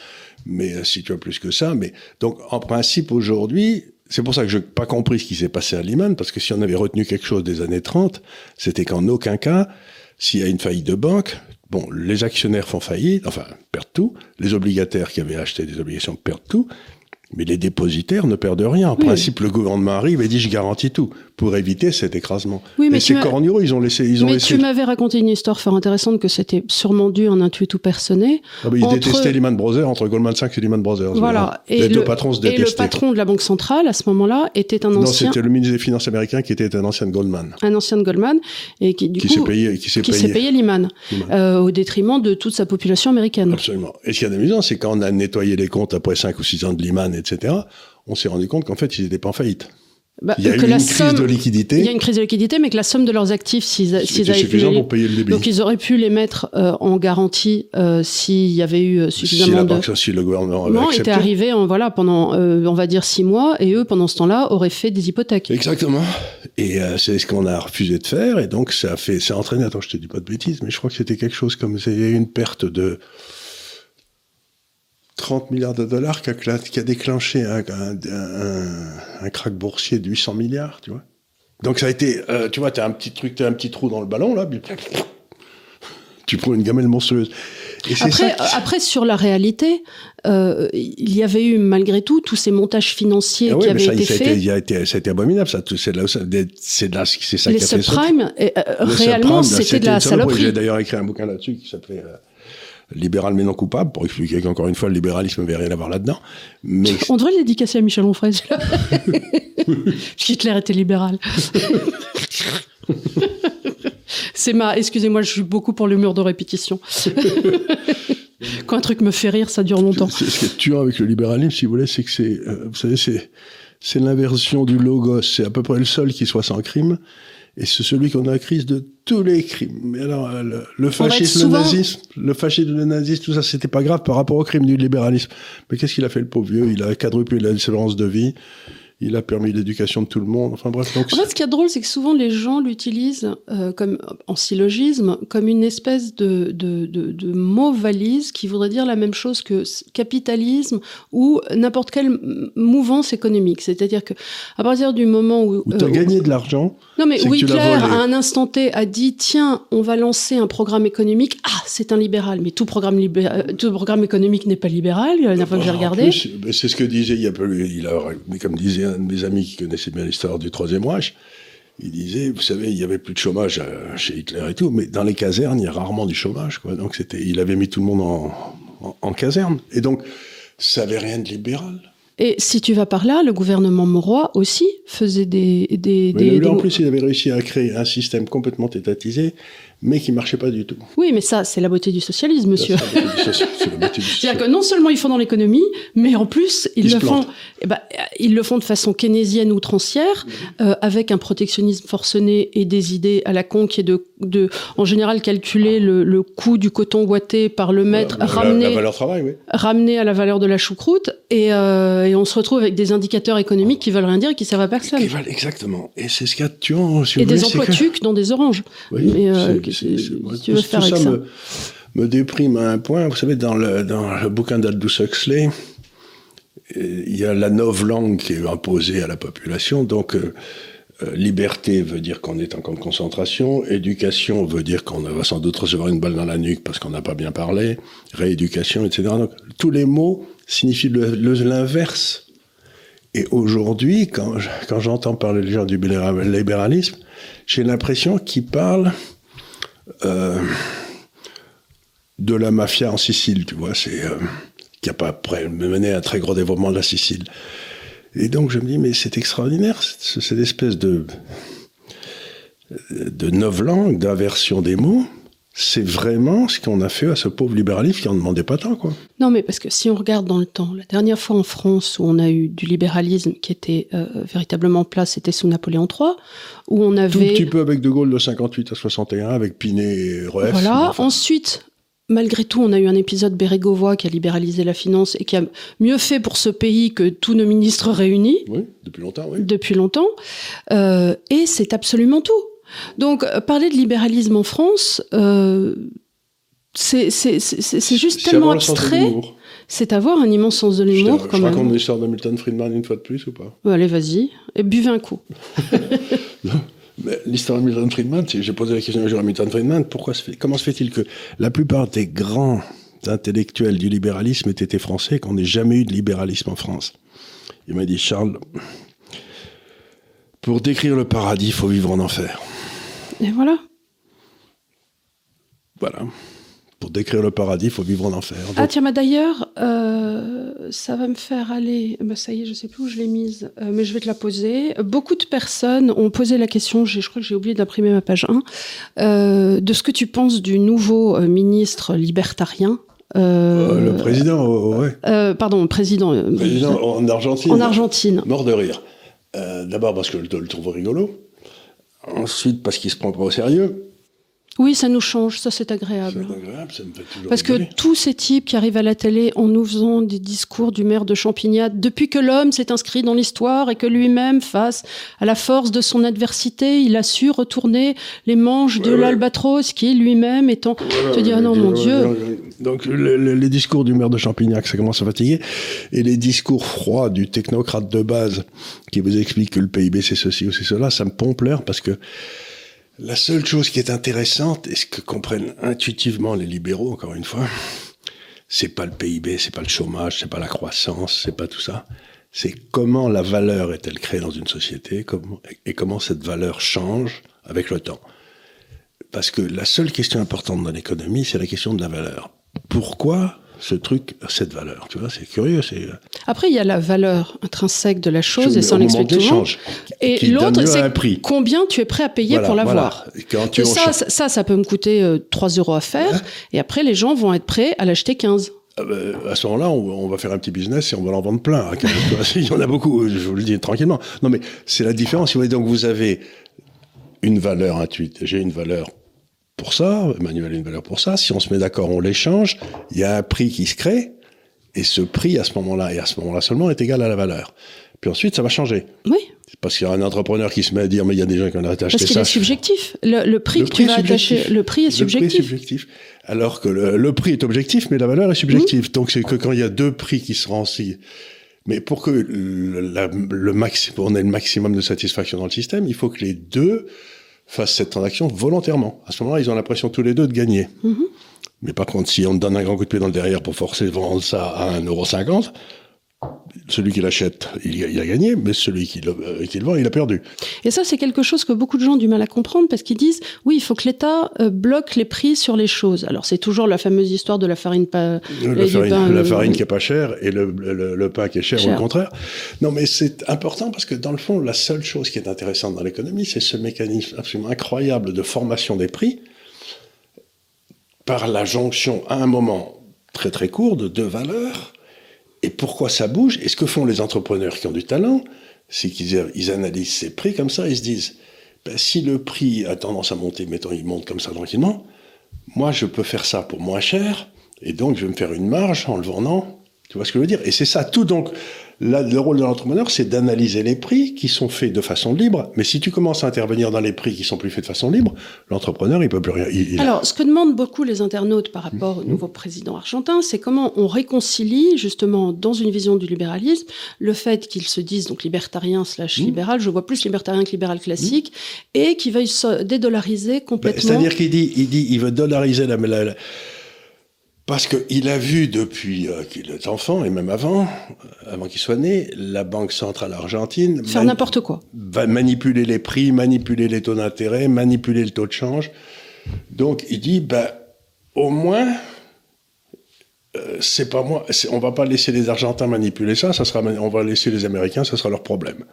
mais si tu as plus que ça. Mais donc, en principe, aujourd'hui, c'est pour ça que je n'ai pas compris ce qui s'est passé à Lehman, parce que si on avait retenu quelque chose des années 30, c'était qu'en aucun cas, s'il y a une faillite de banque, bon, les actionnaires font faillite, enfin, perdent tout, les obligataires qui avaient acheté des obligations perdent tout, mais les dépositaires ne perdent rien. En principe, le gouvernement arrive et dit je garantis tout pour éviter cet écrasement. Oui, mais et ces corneaux, ils ont laissé. Ils ont mais tu m'avais raconté une histoire fort intéressante que c'était sûrement dû en intuit ou personné. Ah ils détestaient Lehman Brothers entre Goldman Sachs et Lehman Brothers. Voilà. Et les le, deux patrons se détestaient. Et le patron de la Banque centrale à ce moment-là était un ancien. Non, c'était le ministre des Finances américain qui était un ancien de Goldman. Un ancien de Goldman et qui du qui s'est payé, qui s'est payé, payé Lehman, euh, au détriment de toute sa population américaine. Absolument. Et ce qui est amusant, c'est quand on a nettoyé les comptes après 5 ou 6 ans de Lehman, etc on s'est rendu compte qu'en fait, ils n'étaient pas en faillite. Bah, il y a eu une crise de liquidité. Il y a une crise de liquidité, mais que la somme de leurs actifs, s'ils avaient suffisant pour payer le débit. Donc ils auraient pu les mettre euh, en garantie euh, s'il y avait eu suffisamment si la de. Banque, si le gouvernement avait non, était arrivé en, voilà pendant euh, on va dire six mois et eux pendant ce temps-là auraient fait des hypothèques. Exactement. Et c'est ce qu'on a refusé de faire et donc ça a fait ça a entraîné. Attends, je te dis pas de bêtises, mais je crois que c'était quelque chose comme il y a eu une perte de 30 milliards de dollars qui a, qui a déclenché un, un, un, crack boursier de 800 milliards, tu vois. Donc ça a été, euh, tu vois, tu as un petit truc, as un petit trou dans le ballon, là, tu prends une gamelle monstrueuse. Et après, après, sur la réalité, euh, il y avait eu malgré tout tous ces montages financiers ah qui avaient été faits. Ça a été, ça a été abominable, ça. C'est là, c'est là, c'est ça Les qui a subprimes, euh, réellement, c'était de la saloperie. J'ai d'ailleurs écrit un bouquin là-dessus qui s'appelait euh, libéral mais non coupable, pour expliquer qu'encore une fois, le libéralisme n'avait rien à voir là-dedans. Mais... On devrait le dédicacer à Michel Onfray, Hitler était libéral. C'est ma... Excusez-moi, je suis beaucoup pour l'humour de répétition. Quand un truc me fait rire, ça dure longtemps. Ce qui est tuant avec le libéralisme, si vous voulez, c'est que c'est... Euh, vous savez, c'est... C'est l'inversion du logos. C'est à peu près le seul qui soit sans crime et c'est celui qu'on a crise de tous les crimes. Mais alors, le, fascisme, le nazisme, le fascisme, le nazisme, tout ça, c'était pas grave par rapport au crime du libéralisme. Mais qu'est-ce qu'il a fait, le pauvre vieux? Il a quadruplé la de vie. Il a permis l'éducation de tout le monde. Enfin bref. Donc en fait, ce qui est drôle, c'est que souvent les gens l'utilisent euh, comme en syllogisme, comme une espèce de, de, de, de, mot valise qui voudrait dire la même chose que capitalisme ou n'importe quelle mouvance économique. C'est-à-dire que à partir du moment où, où tu as euh, gagné de l'argent, non mais oui, Hitler à un instant T a dit tiens, on va lancer un programme économique. Ah, c'est un libéral, mais tout programme libéral, euh, tout programme économique n'est pas libéral. La dernière fois que j'ai regardé, c'est ce que disait il y a peu, il a, comme disait un de mes amis qui connaissait bien l'histoire du Troisième Reich, il disait, vous savez, il y avait plus de chômage euh, chez Hitler et tout, mais dans les casernes, il y a rarement du chômage, quoi. Donc c'était, il avait mis tout le monde en, en, caserne. Et donc, ça avait rien de libéral. Et si tu vas par là, le gouvernement Mauroy aussi faisait des... des, des, en plus, il avait réussi à créer un système complètement étatisé mais qui marchait pas du tout. Oui, mais ça, c'est la beauté du socialisme, monsieur. C'est-à-dire que non seulement ils font dans l'économie, mais en plus, ils, le font, eh ben, ils le font de façon keynésienne outrancière, mhm. euh, avec un protectionnisme forcené et des idées à la con qui est de, de en général, calculer le, le coût du coton ouaté par le mètre, ramener, la, travail, oui. ramener à la valeur de la choucroute, et, euh, et, on se retrouve avec des indicateurs économiques qui veulent rien dire et qui servent à personne. Qui valent, exactement. Et c'est ce qu'il y a de tuant. et des emplois tucs dans des oranges. Oui, mais, euh, tu veux faire ça, Me, déprime à un point. Vous savez, dans le, dans le bouquin d'Aldous Huxley, euh, il y a la langue qui est imposée à la population. Donc, euh, liberté veut dire qu'on est en camp de concentration. Éducation veut dire qu'on va sans doute recevoir une balle dans la nuque parce qu'on n'a pas bien parlé. Rééducation, etc. Donc, tous les mots signifient l'inverse. Et aujourd'hui, quand, quand j'entends parler les gens du libéralisme, j'ai l'impression qu'ils parlent euh, de la mafia en Sicile, tu vois, c'est euh, qui a pas mené à un très gros développement de la Sicile. Et donc je me dis mais c'est extraordinaire cette espèce de de langues, d'inversion des mots c'est vraiment ce qu'on a fait à ce pauvre libéralisme qui en demandait pas tant, quoi. Non, mais parce que si on regarde dans le temps, la dernière fois en France où on a eu du libéralisme qui était euh, véritablement en place, c'était sous Napoléon III, où on avait... Tout petit peu avec De Gaulle de 58 à 61, avec Pinet et Rueff. Voilà. Ensuite, malgré tout, on a eu un épisode Bérégovoy qui a libéralisé la finance et qui a mieux fait pour ce pays que tous nos ministres réunis. Oui, depuis longtemps, oui. Depuis longtemps. Euh, et c'est absolument tout. Donc, euh, parler de libéralisme en France, euh, c'est juste tellement abstrait. C'est avoir un immense sens de l'humour. Je, je raconte l'histoire de Milton Friedman une fois de plus ou pas? Allez, vas-y. Et buvez un coup. L'histoire de Milton Friedman, j'ai posé la question à Milton Friedman, pourquoi comment se fait-il que la plupart des grands intellectuels du libéralisme aient été français, qu'on n'ait jamais eu de libéralisme en France? Il m'a dit, Charles, pour décrire le paradis, il faut vivre en enfer. Et voilà. Voilà. Pour décrire le paradis, il faut vivre en enfer. Ah tiens, mais d'ailleurs, euh, ça va me faire aller. Bah, ça y est, je sais plus où je l'ai mise, euh, mais je vais te la poser. Beaucoup de personnes ont posé la question. Je crois que j'ai oublié d'imprimer ma page 1 euh, de ce que tu penses du nouveau ministre libertarien. le président, ouais. pardon, président. président en Argentine. En Argentine. Mort de rire. D'abord parce que je le trouve rigolo. Ensuite, parce qu'il se prend pas au sérieux. Oui, ça nous change, ça c'est agréable. Agréable, ça me fait toujours Parce que tous ces types qui arrivent à la télé en nous faisant des discours du maire de Champignat, depuis que l'homme s'est inscrit dans l'histoire et que lui-même, face à la force de son adversité, il a su retourner les manches de l'albatros, qui lui-même étant... te dire, ah non, mon Dieu... Donc les discours du maire de Champignac, ça commence à fatiguer, et les discours froids du technocrate de base qui vous explique que le PIB c'est ceci ou c'est cela, ça me pompe l'air parce que la seule chose qui est intéressante, et ce que comprennent intuitivement les libéraux, encore une fois, c'est pas le PIB, c'est pas le chômage, c'est pas la croissance, c'est pas tout ça. C'est comment la valeur est-elle créée dans une société et comment cette valeur change avec le temps. Parce que la seule question importante dans l'économie, c'est la question de la valeur. Pourquoi ce truc cette valeur. Tu vois, c'est curieux. C'est... Euh, Après, il y a la valeur intrinsèque de la chose et son explication. Et l'autre, c'est combien tu es prêt à payer pour l'avoir. Et ça, ça, ça, peut me coûter 3 euh, euros à faire. Et après, les gens vont être prêts à l'acheter 15. Ah bah, à ce moment-là, on, va faire un petit business et on va en vendre plein. il y en a beaucoup, je vous le dis tranquillement. Non, mais c'est la différence. Donc, vous avez une valeur intuitive. J'ai une valeur pour ça, Emmanuel a une valeur pour ça. Si on se met d'accord, on l'échange. Il y a un prix qui se crée, et ce prix à ce moment-là, et à ce moment-là seulement, est égal à la valeur. Puis ensuite, ça va changer. Oui. Parce qu'il y a un entrepreneur qui se met à dire, mais il y a des gens qui ont acheté ça. Parce qu'il est subjectif. Le, prix que tu vas attacher, le prix est subjectif. Le prix est subjectif. Alors que le, prix est objectif, mais la valeur est subjective. Donc c'est que quand il y a deux prix qui se si mais pour que le maximum, on ait le maximum de satisfaction dans le système, il faut que les deux fassent cette transaction volontairement. À ce moment-là, ils ont l'impression tous les deux de gagner. Mm-hmm. Mais par contre, si on donne un grand coup de pied dans le derrière pour forcer de vendre ça à 1,50€, celui qui l'achète, il, a gagné, mais celui qui le, euh, qui le, vend, il a perdu. Et ça, c'est quelque chose que beaucoup de gens ont du mal à comprendre parce qu'ils disent oui, il faut que l'État euh, bloque les prix sur les choses. Alors, c'est toujours la fameuse histoire de la farine pas. La, farine, la farine, qui est pas chère et le, le pain qui est cher, ou le contraire. Non, mais c'est important parce que dans le fond, la seule chose qui est intéressante dans l'économie, c'est ce mécanisme absolument incroyable de formation des prix par la jonction à un moment très très court de deux valeurs et pourquoi ça bouge? Et ce que font les entrepreneurs qui ont du talent, c'est qu'ils analysent ces prix comme ça, ils se disent, ben, si le prix a tendance à monter, mettons, il monte comme ça tranquillement, moi je peux faire ça pour moins cher, et donc je vais me faire une marge en le vendant. Tu vois ce que je veux dire? Et c'est ça tout. Donc Là, le rôle de l'entrepreneur, c'est d'analyser les prix qui sont faits de façon libre. Mais si tu commences à intervenir dans les prix qui sont plus faits de façon libre, l'entrepreneur, il peut plus rien. Alors, ce que demandent beaucoup les internautes par rapport au mmh. nouveau président argentin, c'est comment on réconcilie, justement, dans une vision du libéralisme, le fait qu'ils se disent donc libertarien slash mmh. libéral, je vois plus libertarien que libéral classique, mmh. et qu'il veuille se dédollariser ben, complètement. C'est-à-dire qu'il dit, il dit, il veut dollariser la, la parce qu'il a vu depuis euh, qu'il est enfant, et même avant, euh, avant qu'il soit né, la Banque centrale argentine... Faire n'importe quoi. Va manipuler les prix, manipuler les taux d'intérêt, manipuler le taux de change. Donc il dit, ben, au moins, euh, c'est pas moi, on va pas laisser les Argentins manipuler ça, ça sera, on va laisser les Américains, ça sera leur problème.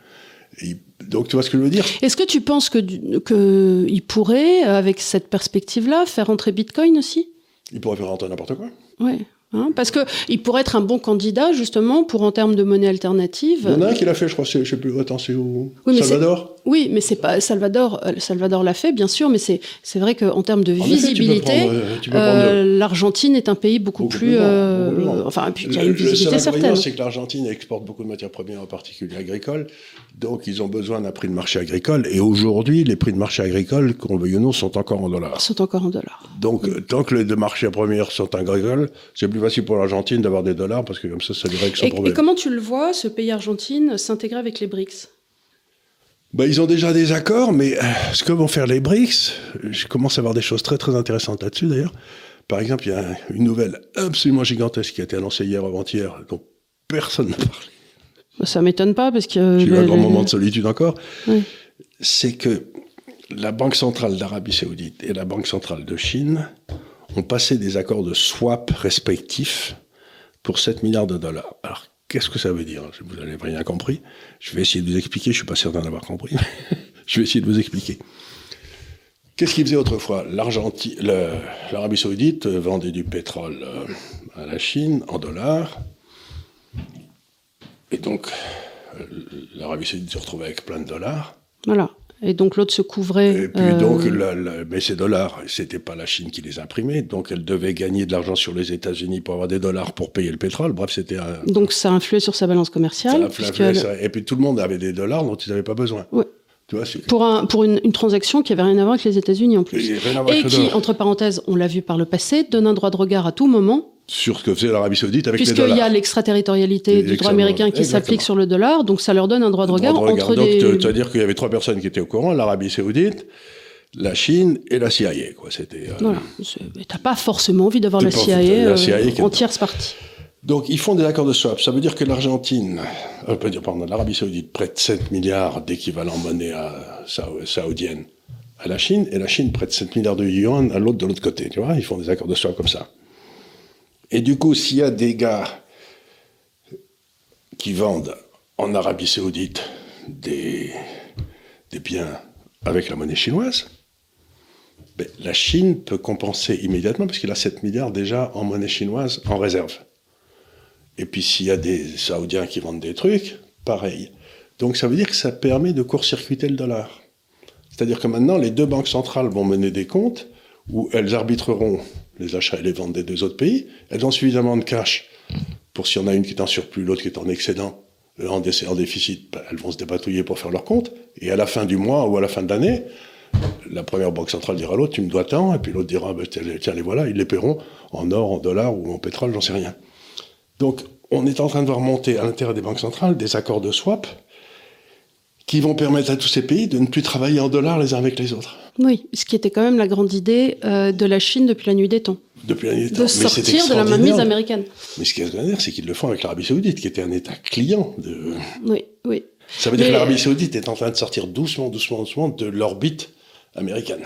donc tu vois ce que je veux dire? Est-ce que tu penses que, que il pourrait, avec cette perspective-là, faire entrer Bitcoin aussi? Il pourrait faire rentrer n'importe quoi. Oui. Hein, parce qu'il pourrait être un bon candidat, justement, pour en termes de monnaie alternative. Il y en a un qui l'a fait, je crois, je ne sais plus, attends, c'est où? Salvador? Oui, mais c'est pas. Salvador euh, Salvador l'a fait, bien sûr, mais c'est vrai qu'en termes de visibilité, euh, l'Argentine est un pays beaucoup, plus. Euh, enfin, puis il y a une visibilité certaine. c'est que l'Argentine exporte beaucoup de matières premières, en particulier agricoles, donc ils ont besoin d'un prix de marché agricole, et aujourd'hui, les prix de marché agricole, qu'on le veuille ou non, sont encore en dollars. Sont encore en dollars. Donc, tant que les deux marchés premiers sont agricoles, c'est plus facile pour l'Argentine d'avoir des dollars parce que comme ça, ça lui règle son problème. Et comment tu le vois, ce pays Argentine, s'intégrer avec les BRICS? Bah, ils ont déjà des accords, mais euh, ce que vont faire les BRICS, je commence à voir des choses très très intéressantes là-dessus d'ailleurs. Par exemple, il y a une nouvelle absolument gigantesque qui a été annoncée hier avant-hier, dont personne n'a parlé. Ça m'étonne pas parce que. J'ai eu un grand moment de solitude encore. C'est que la Banque centrale d'Arabie Saoudite et la Banque centrale de Chine ont passé des accords de swap respectifs pour 7 milliards de dollars. Alors, qu'est-ce que ça veut dire? Vous n'avez rien compris. Je vais essayer de vous expliquer. Je suis pas certain d'avoir compris. je vais essayer de vous expliquer. Qu'est-ce qu'ils faisaient autrefois? L'Arabie saoudite vendait du pétrole euh, à la Chine en dollars. Et donc, euh, l'Arabie saoudite se retrouvait avec plein de dollars. Voilà. Et donc l'autre se couvrait. Et puis donc, euh, mais ces dollars, c'était pas la Chine qui les imprimait, donc elle devait gagner de l'argent sur les États-Unis pour avoir des dollars pour payer le pétrole. Bref, c'était. Un... Donc ça influait sur sa balance commerciale. Ça Et puis tout le monde avait des dollars dont ils n'avaient pas besoin. Oui. Tu vois, pour un, pour une, une, transaction qui avait rien à voir avec les États-Unis en plus. Et, et qui, entre parenthèses, on l'a vu par le passé, donne un droit de regard à tout moment sur ce que faisait l'Arabie Saoudite avec les dollars. Puisqu'il y a l'extraterritorialité du droit américain qui s'applique sur le dollar, donc ça leur donne un droit de regard, entre donc, C'est-à-dire qu'il y avait trois personnes qui étaient au courant, l'Arabie Saoudite, la Chine et la CIA. Quoi. C'était, euh... Voilà. T'as pas forcément envie d'avoir la CIA, euh, en tierce partie. Donc ils font des accords de swap. Ça veut dire que l'Argentine, euh, pardon, l'Arabie Saoudite prête 7 milliards d'équivalent monnaie à, saoudienne à la Chine, et la Chine prête 7 milliards de yuan à l'autre de l'autre côté. Tu vois, ils font des accords de swap comme ça. Et du coup, s'il y a des gars qui vendent en Arabie Saoudite des, biens avec la monnaie chinoise, ben, la Chine peut compenser immédiatement parce qu'il a 7 milliards déjà en monnaie chinoise en réserve. Et puis s'il y a des Saoudiens qui vendent des trucs, pareil. Donc ça veut dire que ça permet de court-circuiter le dollar. C'est-à-dire que maintenant, les deux banques centrales vont mener des comptes où elles arbitreront les achats et les ventes des deux autres pays, elles ont suffisamment de cash pour si on a une qui est en surplus, l'autre qui est en excédent, en, déficit, ben, elles vont se dépatouiller pour faire leur compte. Et à la fin du mois ou à la fin de l'année, la première banque centrale dira à l'autre, tu me dois tant, et puis l'autre dira, ben, tiens, les voilà, ils les paieront en or, en dollars ou en pétrole, j'en sais rien. Donc, on est en train de voir monter à l'intérieur des banques centrales des accords de swap qui vont permettre à tous ces pays de ne plus travailler en dollars les uns avec les autres. Oui, ce qui était quand même la grande idée euh, de la Chine depuis la nuit des temps. Depuis la nuit des temps. De sortir de la mainmise américaine. Mais ce qui est extraordinaire, c'est qu'ils le font avec l'Arabie Saoudite, qui était un État client de. Oui, oui. Ça veut dire que l'Arabie Saoudite est en train de sortir doucement, doucement, doucement de l'orbite américaine.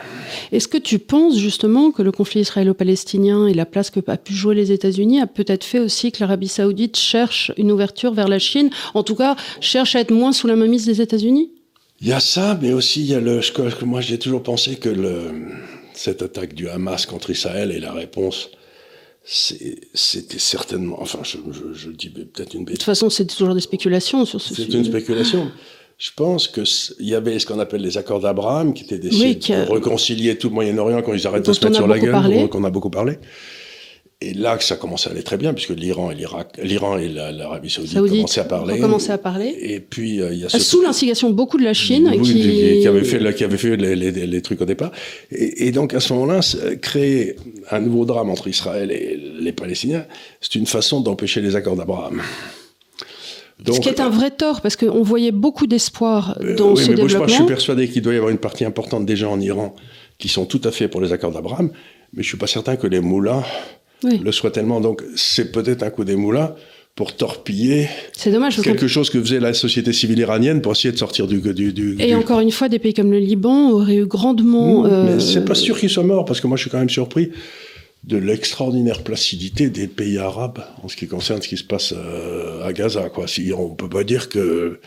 Est-ce que tu penses justement que le conflit israélo-palestinien et la place que a pu jouer les États-Unis a peut-être fait aussi que l'Arabie saoudite cherche une ouverture vers la Chine, en tout cas cherche à être moins sous la mainmise des États-Unis? Il y a ça, mais aussi il y a le. Que moi, j'ai toujours pensé que le, cette attaque du Hamas contre Israël et la réponse, c'était certainement. Enfin, je, je, dis peut-être une bêtise. De toute façon, c'est toujours des spéculations sur ce sujet. C'est une spéculation. Je pense qu'il y avait ce qu'on appelle les accords d'Abraham, qui étaient des oui, de réconcilier tout le Moyen-Orient quand ils arrêtent de se mettre sur la gueule, qu'on a beaucoup parlé. Et là, ça commençait à aller très bien, puisque l'Iran et l'Irak, l'Iran et l'Arabie Saoudite, commençaient à parler. Commencé à parler. Et puis euh, il y a ce... sous l'instigation beaucoup de la Chine, qui... qui... avait fait, qui avait fait les, les, les trucs au départ. Et, et donc à ce moment-là, créer un nouveau drame entre Israël et les Palestiniens, c'est une façon d'empêcher les accords d'Abraham. Donc, ce qui est un vrai tort, parce qu'on voyait beaucoup d'espoir euh, dans ce mais développement. je suis persuadé qu'il doit y avoir une partie importante des gens en Iran qui sont tout à fait pour les accords d'Abraham, mais je suis pas certain que les moulins le soit tellement. Donc c'est peut-être un coup des moulins pour torpiller dommage, quelque chose que faisait la société civile iranienne pour essayer de sortir du... du, du et encore une fois, des pays comme le Liban auraient eu grandement... Mmh, mais c'est pas sûr qu'ils soient morts, parce que moi je suis quand même surpris de l'extraordinaire placidité des pays arabes en ce qui concerne ce qui se passe euh, à Gaza. Quoi. Si on peut pas dire que...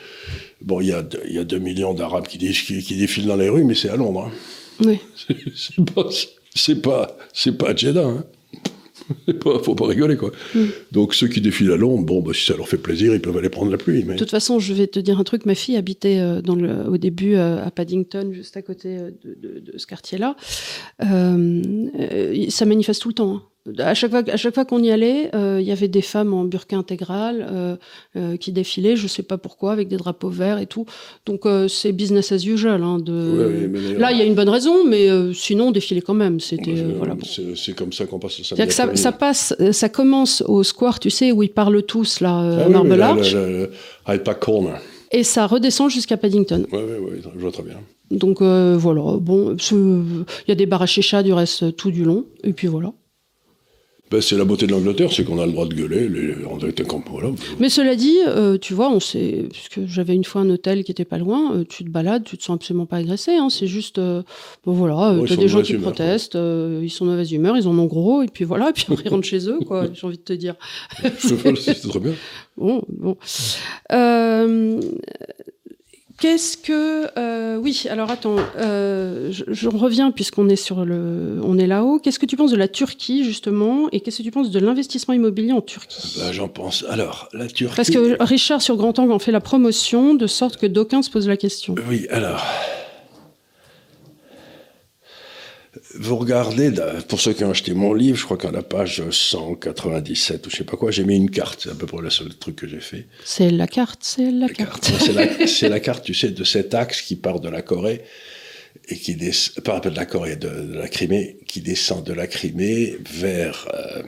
Bon, il y a, y a 2 millions d'Arabes qui, qui, défilent dans les rues, mais c'est à Londres. Hein. Oui. C'est pas, c'est pas, pas à Jeddah. Hein. faut pas rigoler, quoi. Mm. Donc, ceux qui défilent à Londres, bon, bah, si ça leur fait plaisir, ils peuvent aller prendre la pluie. Mais... De toute façon, je vais te dire un truc. Ma fille habitait euh, dans le, au début euh, à Paddington, juste à côté euh, de, de, ce quartier-là. ça manifeste tout le temps. Hein à chaque fois, à chaque fois qu'on y allait, euh, il y avait des femmes en burqa intégral euh, euh, qui défilaient, je sais pas pourquoi, avec des drapeaux verts et tout. Donc c'est business as usual. Hein, de... Là, il y a une bonne raison, mais sinon on défilait quand même. C'était voilà. C'est comme ça qu'on passe samedi. Ça, ça, passe, ça commence au square, tu sais, où ils parlent tous là, ah, Marble Arch. Corner. Et ça redescend jusqu'à Paddington. Oui, oui, oui, je vois très bien. Donc voilà, bon, il y a des bars à du reste tout du long, et puis voilà. Ben, c'est la beauté de l'Angleterre, c'est qu'on a le droit de gueuler. Les, on voilà. Mais cela dit, euh, tu vois, on sait, puisque j'avais une fois un hôtel qui était pas loin, euh, tu te balades, tu te sens absolument pas agressé. Hein, c'est juste, euh, bon voilà, tu as des gens qui protestent, ils sont de mauvaise humeur, ils en ont gros, et puis voilà, et puis ils rentrent chez eux, quoi. J'ai envie de te dire. c'est très bien. Bon, bon. Qu'est-ce que euh, oui alors attends euh, je, reviens puisqu'on est sur le on est là-haut. Qu'est-ce que tu penses de la Turquie justement et qu'est-ce que tu penses de l'investissement immobilier en Turquie? Bah, j'en pense. Alors la Turquie parce que Richard sur Grand Angle en fait la promotion de sorte que d'aucuns se posent la question. Oui alors vous regardez, pour ceux qui ont acheté mon livre, je crois qu'à la page 197 ou je sais pas quoi, j'ai mis une carte. C'est à peu près le seul truc que j'ai fait. C'est la carte, c'est la, carte. c'est la, carte, tu sais, de cet axe qui part de la Corée et qui descend, par de la Corée, de, la Crimée, qui descend de la Crimée vers euh,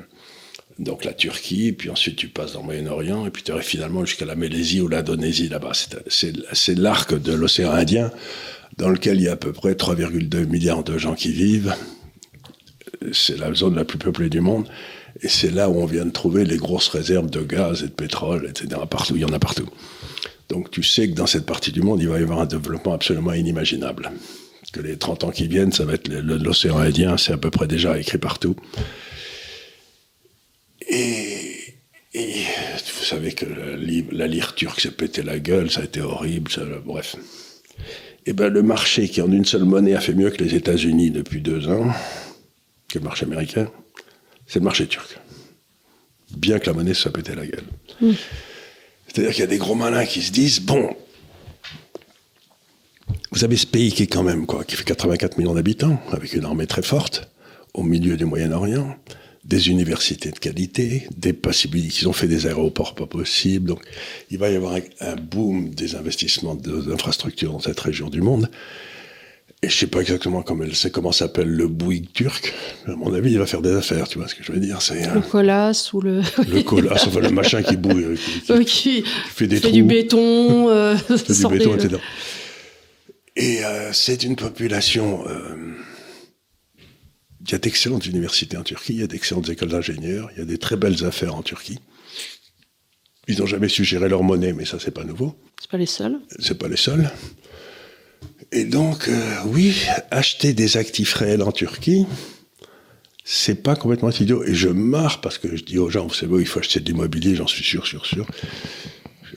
donc la Turquie, puis ensuite tu passes dans le Moyen-Orient, et puis tu arrives finalement jusqu'à la Malaisie ou l'Indonésie là-bas. C'est l'arc de l'océan Indien dans lequel il y a à peu près 3,2 milliards de gens qui vivent. C'est la zone la plus peuplée du monde. Et c'est là où on vient de trouver les grosses réserves de gaz et de pétrole, etc. Partout, il y en a partout. Donc tu sais que dans cette partie du monde, il va y avoir un développement absolument inimaginable. Que les 30 ans qui viennent, ça va être l'océan Indien, c'est à peu près déjà écrit partout. Et, vous savez que la, lire turque s'est pété la gueule, ça a été horrible, bref eh ben, le marché qui en une seule monnaie a fait mieux que les États-Unis depuis deux ans, que le marché américain, c'est le marché turc. Bien que la monnaie soit pété la gueule. Mm. C'est-à-dire qu'il y a des gros malins qui se disent bon, vous avez ce pays qui est quand même quoi, qui fait 84 millions d'habitants, avec une armée très forte, au milieu du Moyen-Orient. Des universités de qualité, des possibilités. Ils ont fait des aéroports pas possibles. Donc, il va y avoir un, boom des investissements d'infrastructures dans cette région du monde. Et je sais pas exactement comment, elle, comment s'appelle le Bouygues turc. À mon avis, il va faire des affaires, tu vois ce que je veux dire. C'est le colas ou le. Le colas, enfin le machin qui bouille, qui, qui, fait des fait du béton, euh, fait du béton, etc. Et euh, c'est une population. Euh, il y a d'excellentes universités en Turquie, il y a d'excellentes écoles d'ingénieurs, il y a des très belles affaires en Turquie. Ils n'ont jamais su gérer leur monnaie, mais ça, c'est pas nouveau. C'est pas les seuls. C'est pas les seuls. Et donc, euh, oui, acheter des actifs réels en Turquie, c'est pas complètement idiot. Et je marre parce que je dis aux gens, vous savez, il faut acheter de l'immobilier, j'en suis sûr, sûr, sûr.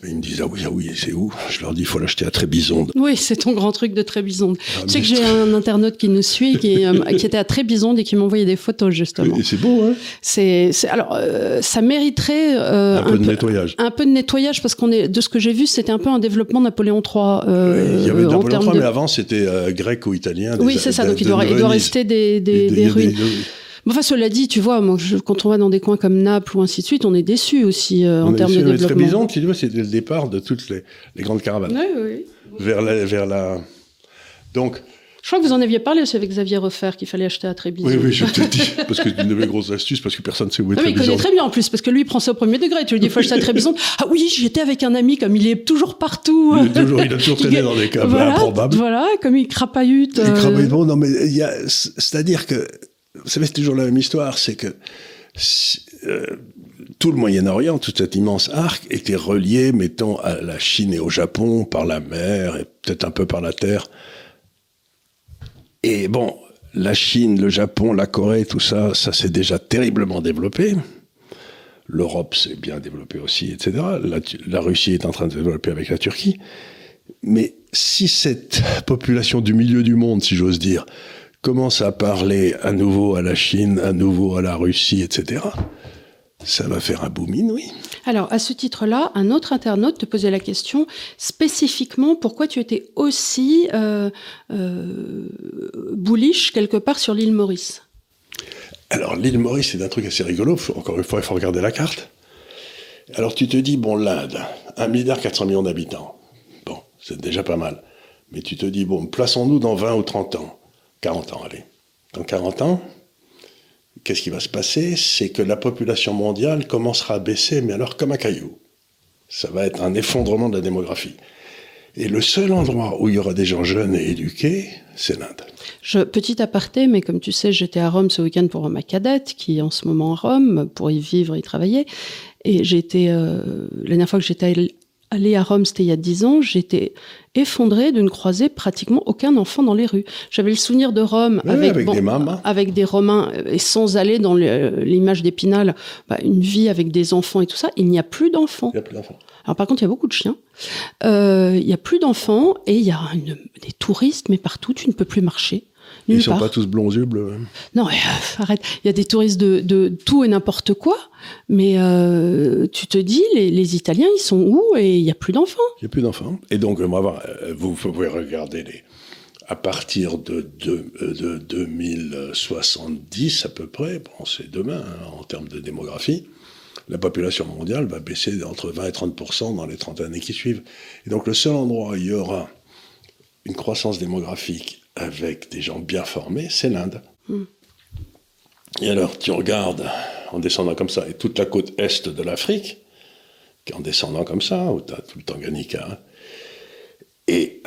Ils me disent ah oui ah oui c'est où? Je leur dis il faut l'acheter à Trébizonde. Oui c'est ton grand truc de Trébizonde. Ah, tu sais que j'ai un internaute qui nous suit qui, euh, qui était à Trébizonde et qui m'a envoyé des photos justement. c'est beau hein? C'est alors euh, ça mériterait euh, un, peu de nettoyage. Un peu de nettoyage parce qu'on est de ce que j'ai vu c'était un peu un développement Napoléon III. il y avait Napoléon III mais avant c'était grec ou italien. Oui c'est ça donc il doit, il doit, rester des, des, des ruines. Enfin, cela dit, tu vois, moi, quand on va dans des coins comme Naples ou ainsi de suite, on est déçu aussi euh, en termes de développement. Trébizonde, tu vois, c'était le départ de toutes les, grandes caravanes. Oui, oui. Vers la, vers la... Donc... Je crois que vous en aviez parlé aussi avec Xavier Refer qu'il fallait acheter à Trébizonde. Oui, oui, je te dis, parce que c'est une de mes grosses astuces, parce que personne ne sait où est ah, Trébizonde. Oui, il connaît très bien en plus, parce que lui, il prend ça au premier degré. Tu lui dis, il faut acheter à Trébizonde. Ah oui, j'y étais avec un ami, comme il est toujours partout. Il, est toujours, il a toujours traîné dans des caves voilà, improbables. Voilà, comme il crapahute. Il crapahute, bon, non, mais c'est-à-dire que vous savez, c'est toujours la même histoire, c'est que euh, tout le Moyen-Orient, tout cet immense arc, était relié, mettons, à la Chine et au Japon par la mer et peut-être un peu par la terre. Et bon, la Chine, le Japon, la Corée, tout ça, ça s'est déjà terriblement développé. L'Europe s'est bien développée aussi, etc. La, la, Russie est en train de se développer avec la Turquie. Mais si cette population du milieu du monde, si j'ose dire, commence à parler à nouveau à la Chine, à nouveau à la Russie, etc., ça va faire un booming, oui. Alors, à ce titre-là, un autre internaute te posait la question spécifiquement pourquoi tu étais aussi euh, euh, bullish quelque part sur l'île Maurice? Alors, l'île Maurice, c'est un truc assez rigolo. Encore une fois, il faut regarder la carte. Alors, tu te dis, bon, l'Inde, 1 milliard 400 millions d'habitants. Bon, c'est déjà pas mal. Mais tu te dis, bon, plaçons-nous dans 20 ou 30 ans. 40 ans, allez. Dans 40 ans, qu'est-ce qui va se passer? C'est que la population mondiale commencera à baisser, mais alors comme un caillou. Ça va être un effondrement de la démographie. Et le seul endroit où il y aura des gens jeunes et éduqués, c'est l'Inde. Je, petit aparté, mais comme tu sais, j'étais à Rome ce week-end pour ma cadette, qui est en ce moment à Rome, pour y vivre et y travailler. Et j'ai été, euh, la dernière fois que j'étais allée à Rome, c'était il y a dix ans, j'étais effondrée de ne croiser pratiquement aucun enfant dans les rues. J'avais le souvenir de Rome avec, avec, des avec, des Romains, euh, et sans aller dans l'image d'Épinal, bah, une vie avec des enfants et tout ça. Il n'y a plus d'enfants. Il n'y a plus d'enfants. Alors par contre, il y a beaucoup de chiens. Euh, il n'y a plus d'enfants et il y a des touristes, mais partout, tu ne peux plus marcher. Ils ne sont pas tous blonds yeux bleus. Non, euh, arrête. Il y a des touristes de, tout et n'importe quoi. Mais euh, tu te dis, les, Italiens, ils sont où et il n'y a plus d'enfants Il n'y a plus d'enfants. Et donc, euh, vous pouvez regarder les. À partir de, de, 2070 à peu près, bon, c'est demain hein, en termes de démographie, la population mondiale va baisser entre 20 et 30% dans les 30 années qui suivent. Et donc le seul endroit où il y aura une croissance démographique avec des gens bien formés, c'est l'Inde. Hmm. Et alors, tu regardes en descendant comme ça, et toute la côte est de l'Afrique, en descendant comme ça, où tu as tout le Tanganyika. Hein. Et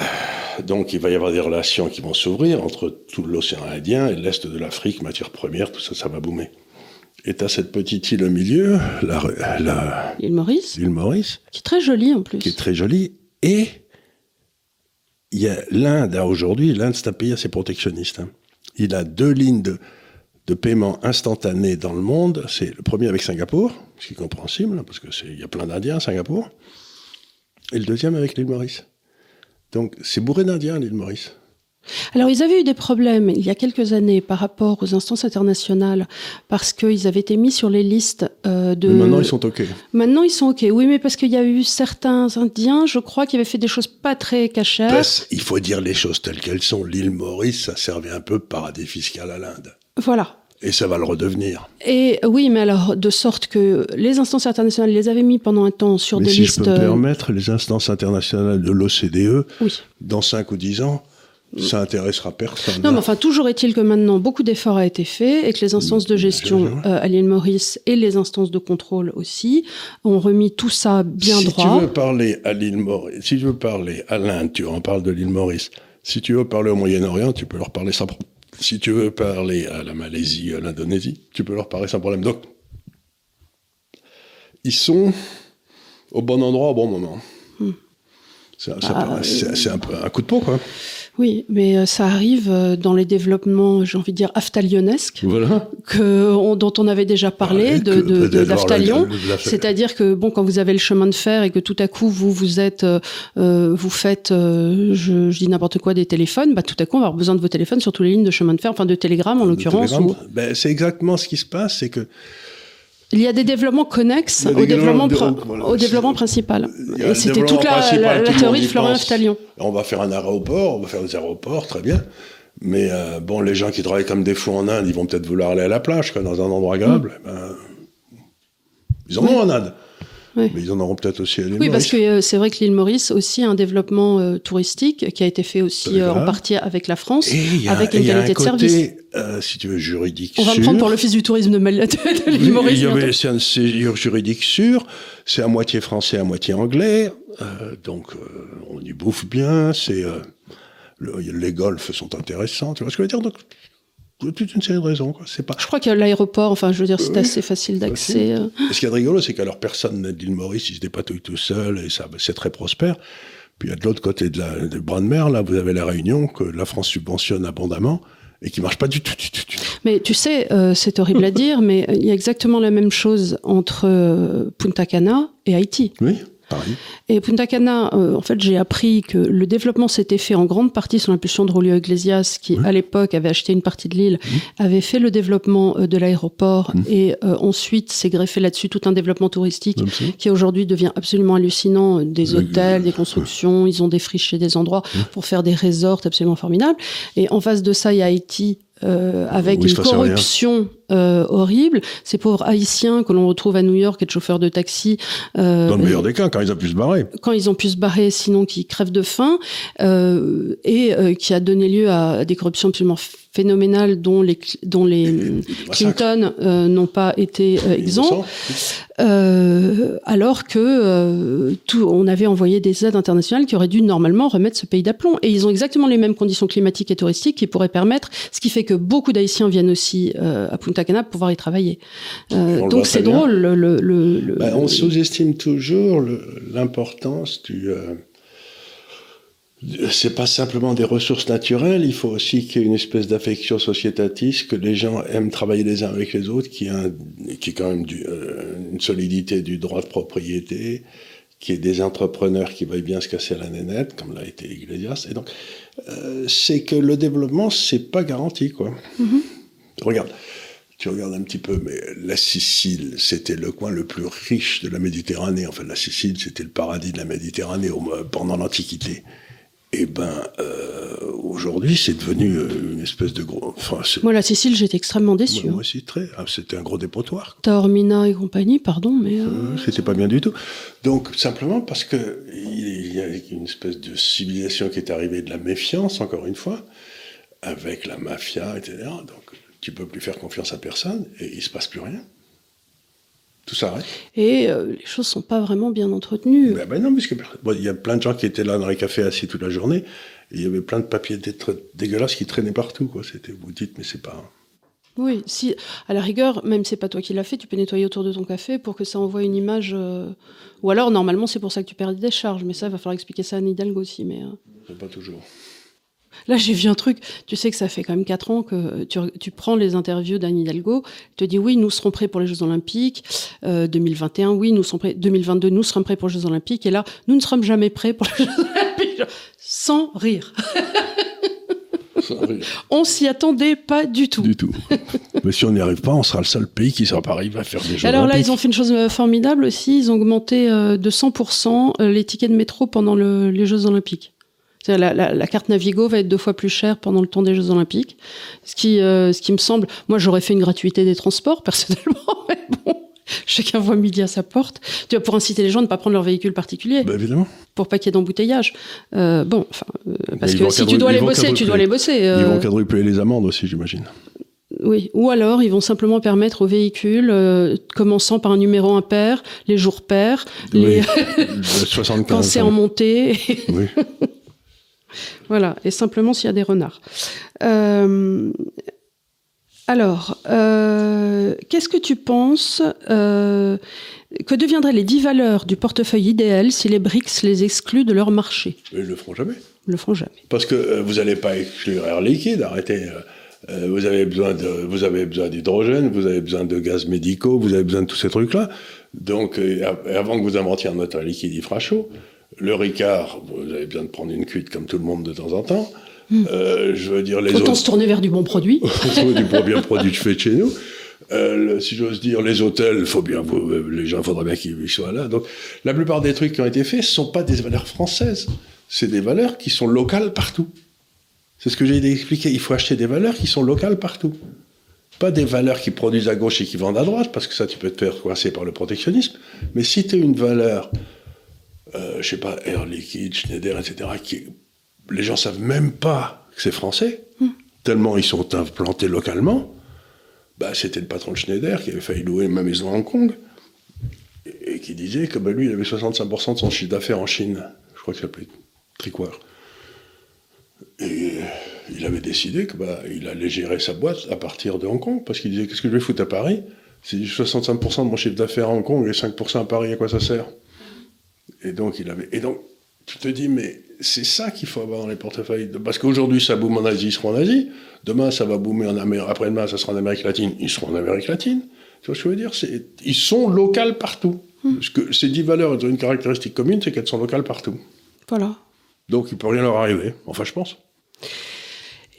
donc, il va y avoir des relations qui vont s'ouvrir entre tout l'océan Indien et l'est de l'Afrique, matière première, tout ça, ça va boomer. Et tu as cette petite île au milieu, la, l'île Maurice. L'île Maurice. Qui est très jolie en plus. Qui est très jolie. Et il y a l'Inde aujourd'hui, l'Inde c'est un pays assez protectionniste. Hein. Il a deux lignes de, de paiement instantané dans le monde. C'est le premier avec Singapour, ce qui est compréhensible, parce que il y a plein d'Indiens à Singapour. Et le deuxième avec l'île Maurice. Donc c'est bourré d'Indiens l'île Maurice. Alors, ils avaient eu des problèmes il y a quelques années par rapport aux instances internationales parce qu'ils avaient été mis sur les listes euh, de. Mais maintenant, ils sont OK. Maintenant, ils sont OK. Oui, mais parce qu'il y a eu certains Indiens, je crois, qui avaient fait des choses pas très cachères. il faut dire les choses telles qu'elles sont. L'île Maurice, ça servait un peu paradis fiscal à l'Inde. Voilà. Et ça va le redevenir. Et oui, mais alors, de sorte que les instances internationales les avaient mis pendant un temps sur des si listes. Si je peux me permettre, les instances internationales de l'OCDE, dans 5 ou 10 ans, ça intéressera personne. Non, mais enfin, toujours est-il que maintenant, beaucoup d'efforts a été fait et que les instances de gestion euh, à l'île Maurice et les instances de contrôle aussi ont remis tout ça bien droit. Si tu veux parler à l'île Maurice, si tu veux parler à l'Inde, tu en parles de l'île Maurice. Si tu veux parler au Moyen-Orient, tu peux leur parler sans problème. Si tu veux parler à la Malaisie, à l'Indonésie, tu peux leur parler sans problème. Donc, ils sont au bon endroit au bon moment. Hmm. C'est ah, un, peu un coup de peau, quoi. Oui, mais euh, ça arrive euh, dans les développements, j'ai envie de dire, aftalionesques, que, dont on avait déjà parlé, de, de, d'Aftalion. C'est-à-dire que, bon, quand vous avez le chemin de fer et que tout à coup, vous, vous êtes, euh, vous faites, je, je, dis n'importe quoi, des téléphones, bah, tout à coup, on va avoir besoin de vos téléphones sur toutes les lignes de chemin de fer, enfin de télégrammes en l'occurrence. Ben, c'est exactement ce qui se passe, c'est que il y a des développements connexes au développement, au développement principal. Et c'était toute la, théorie de Florian Aftalion. On va faire un aéroport, on va faire des aéroports, très bien. Mais euh, bon, les gens qui travaillent comme des fous en Inde, ils vont peut-être vouloir aller à la plage, dans un endroit agréable. Mm. Ben, ils en ont en Inde. Mais ils en auront peut-être aussi à l'île Oui, parce que euh, c'est vrai que l'île Maurice aussi a un développement euh, touristique qui a été fait aussi euh, en partie avec la France, avec une qualité de service. si tu veux, juridique On va me prendre pour l'Office du tourisme de, l'île Maurice. C'est un juridique sûr, c'est à moitié français, à moitié anglais, donc on y bouffe bien, c'est... les golfs sont intéressants, tu vois ce que je veux dire? Donc, toute une série de raisons. Quoi. C'est pas... Je crois que l'aéroport, enfin, je veux dire, c'est assez facile d'accès. Euh. Ce qui est rigolo, c'est qu'alors personne n'a dit Maurice, il se dépatouille tout seul, et ça, c'est très prospère. Puis, de l'autre côté de la, de bras de mer, là, vous avez la Réunion, que la France subventionne abondamment, et qui marche pas du tout, du tout, du tout. Mais tu sais, euh, c'est horrible à dire, mais il y a exactement la même chose entre euh, Punta Cana et Haïti. Oui. Et Punta Cana, euh, en fait, j'ai appris que le développement s'était fait en grande partie sous l'impulsion de Rolio Iglesias, qui à l'époque avait acheté une partie de l'île, avait fait le développement euh, de l'aéroport et euh, ensuite s'est greffé là-dessus tout un développement touristique qui aujourd'hui devient absolument hallucinant. Des hôtels, des constructions, ils ont défriché des endroits pour faire des resorts absolument formidables. Et en face de ça, il y a Haïti euh, avec une corruption euh, horrible. Ces pauvres Haïtiens que l'on retrouve à New York, être chauffeurs de taxi. Euh, Dans le meilleur des cas, quand ils ont pu se barrer. Quand ils ont pu se barrer, sinon qui crèvent de faim, euh, et euh, qui a donné lieu à des corruptions absolument phénoménales dont les, dont les Clinton euh, n'ont pas été exempts. alors que tout, on avait envoyé des aides internationales qui auraient dû normalement remettre ce pays d'aplomb. Et ils ont exactement les mêmes conditions climatiques et touristiques qui pourraient permettre, ce qui fait que beaucoup d'Haïtiens viennent aussi à Punta Cana pour pouvoir y travailler. donc c'est drôle. Le, le, le, bah, on sous-estime toujours l'importance du c'est pas simplement des ressources naturelles, il faut aussi qu'il y ait une espèce d'affection sociétatiste, que les gens aiment travailler les uns avec les autres, qui est, qui est quand même du, euh, une solidité du droit de propriété, qui est des entrepreneurs qui veulent bien se casser la nénette, comme l'a été Iglesias. Et donc, euh, c'est que le développement, c'est pas garanti, quoi. Mm-hmm. Regarde, tu regardes un petit peu, mais la Sicile, c'était le coin le plus riche de la Méditerranée. Enfin, la Sicile, c'était le paradis de la Méditerranée pendant l'Antiquité. Eh ben, euh, aujourd'hui, c'est devenu euh, une espèce de gros. Enfin, moi, la Sicile, j'étais extrêmement déçu. Moi, moi, aussi, très. Ah, c'était un gros dépotoir. Taormina et compagnie, pardon, mais. Euh, c'était pas bien du tout. Donc, simplement parce que il y a une espèce de civilisation qui est arrivée de la méfiance, encore une fois, avec la mafia, etc. Donc, tu peux plus faire confiance à personne et il se passe plus rien. Tout s'arrête. Et euh, les choses sont pas vraiment bien entretenues. Ben, ben non, puisque il y a plein de gens qui étaient là dans les cafés assis toute la journée. Il y avait plein de papiers dégueulasses qui traînaient partout. Quoi. C'était, vous dites, mais c'est pas. Oui, si à la rigueur, même si c'est pas toi qui l'as fait, tu peux nettoyer autour de ton café pour que ça envoie une image. Euh, ou alors, normalement, c'est pour ça que tu perds des charges. Mais ça, il va falloir expliquer ça à Nidalgo aussi. Mais. Euh. Pas toujours. Là, j'ai vu un truc. Tu sais que ça fait quand même 4 ans que tu, prends les interviews d'Anne Hidalgo. te dit oui, nous serons prêts pour les Jeux Olympiques. 2021, euh, oui, nous serons prêts. 2022, nous serons prêts pour les Jeux Olympiques. Et là, nous ne serons jamais prêts pour les Jeux Olympiques. Sans rire. Sans rire. on s'y attendait pas du tout. Du tout. Mais si on n'y arrive pas, on sera le seul pays qui sera pas arrivé à faire des Jeux Alors là, ils ont fait une chose euh, formidable aussi. Ils ont augmenté euh, de 100% les tickets de métro pendant les Jeux Olympiques. La, la, la, carte Navigo va être deux fois plus chère pendant le temps des Jeux Olympiques. Ce qui, euh, ce qui me semble, moi j'aurais fait une gratuité des transports personnellement, mais bon, chacun voit midi à sa porte. Tu vois, pour inciter les gens à ne pas prendre leur véhicule particulier. Bah, évidemment. Pour pas qu'il y ait d'embouteillage. Euh, bon, enfin, euh, parce que si tu dois les bosser, tu dois les bosser. Ils vont quadrupler les amendes aussi, j'imagine. Oui, ou alors ils vont simplement permettre aux véhicules, euh, commençant par un numéro impair, les jours pairs, les... 75, quand c'est en montée. Oui. voilà, et simplement s'il y a des renards. Euh, alors, euh, qu'est-ce que tu penses euh, que deviendraient les dix valeurs du portefeuille idéal si les BRICS les excluent de leur marché? Ils le feront jamais. Ils le feront jamais. Parce que vous n'allez pas exclure Air Liquide, arrêtez. vous avez besoin de, vous avez besoin d'hydrogène, vous avez besoin de gaz médicaux, vous avez besoin de tous ces trucs-là. Donc, av- avant que vous inventiez un moteur liquide, il fera chaud. Le Ricard, vous avez besoin de prendre une cuite comme tout le monde de temps en temps. Euh, je veux dire, les Autant autres. se tourner vers du bon produit. du bien produit fait de chez nous. Euh, le- si j'ose dire, les hôtels, faut bien, vous- les gens, faudrait bien qu'ils soient là. Donc, la plupart des trucs qui ont été faits, ce sont pas des valeurs françaises. C'est des valeurs qui sont locales partout. C'est ce que j'ai expliqué. Il faut acheter des valeurs qui sont locales partout. Pas des valeurs qui produisent à gauche et qui vendent à droite, parce que ça, tu peux te faire coincer par le protectionnisme. Mais si tu as une valeur, euh, je sais pas, Air Liquide, Schneider, etc., qui, les gens savent même pas que c'est français, tellement ils sont implantés localement, bah, c'était le patron de Schneider qui avait failli louer ma maison à Hong Kong et, et qui disait que bah, lui, il avait 65% de son chiffre d'affaires en Chine. Je crois qu'il s'appelait Tricoire. Et il avait décidé que bah, il allait gérer sa boîte à partir de Hong Kong parce qu'il disait qu'est-ce que je vais foutre à Paris? C'est 65% de mon chiffre d'affaires à Hong Kong et 5% à Paris, à quoi ça sert? Et donc il avait. Et donc tu te dis mais c'est ça qu'il faut avoir dans les portefeuilles parce qu'aujourd'hui ça boom en Asie, ils seront en Asie. Demain ça va boomer en Amérique. Après-demain ça sera en Amérique latine, ils seront en Amérique latine. Tu vois ce que je veux dire? Ils sont locales partout. Parce que ces dix valeurs elles ont une caractéristique commune, c'est qu'elles sont locales partout. Voilà. Donc il peut rien leur arriver. Enfin je pense.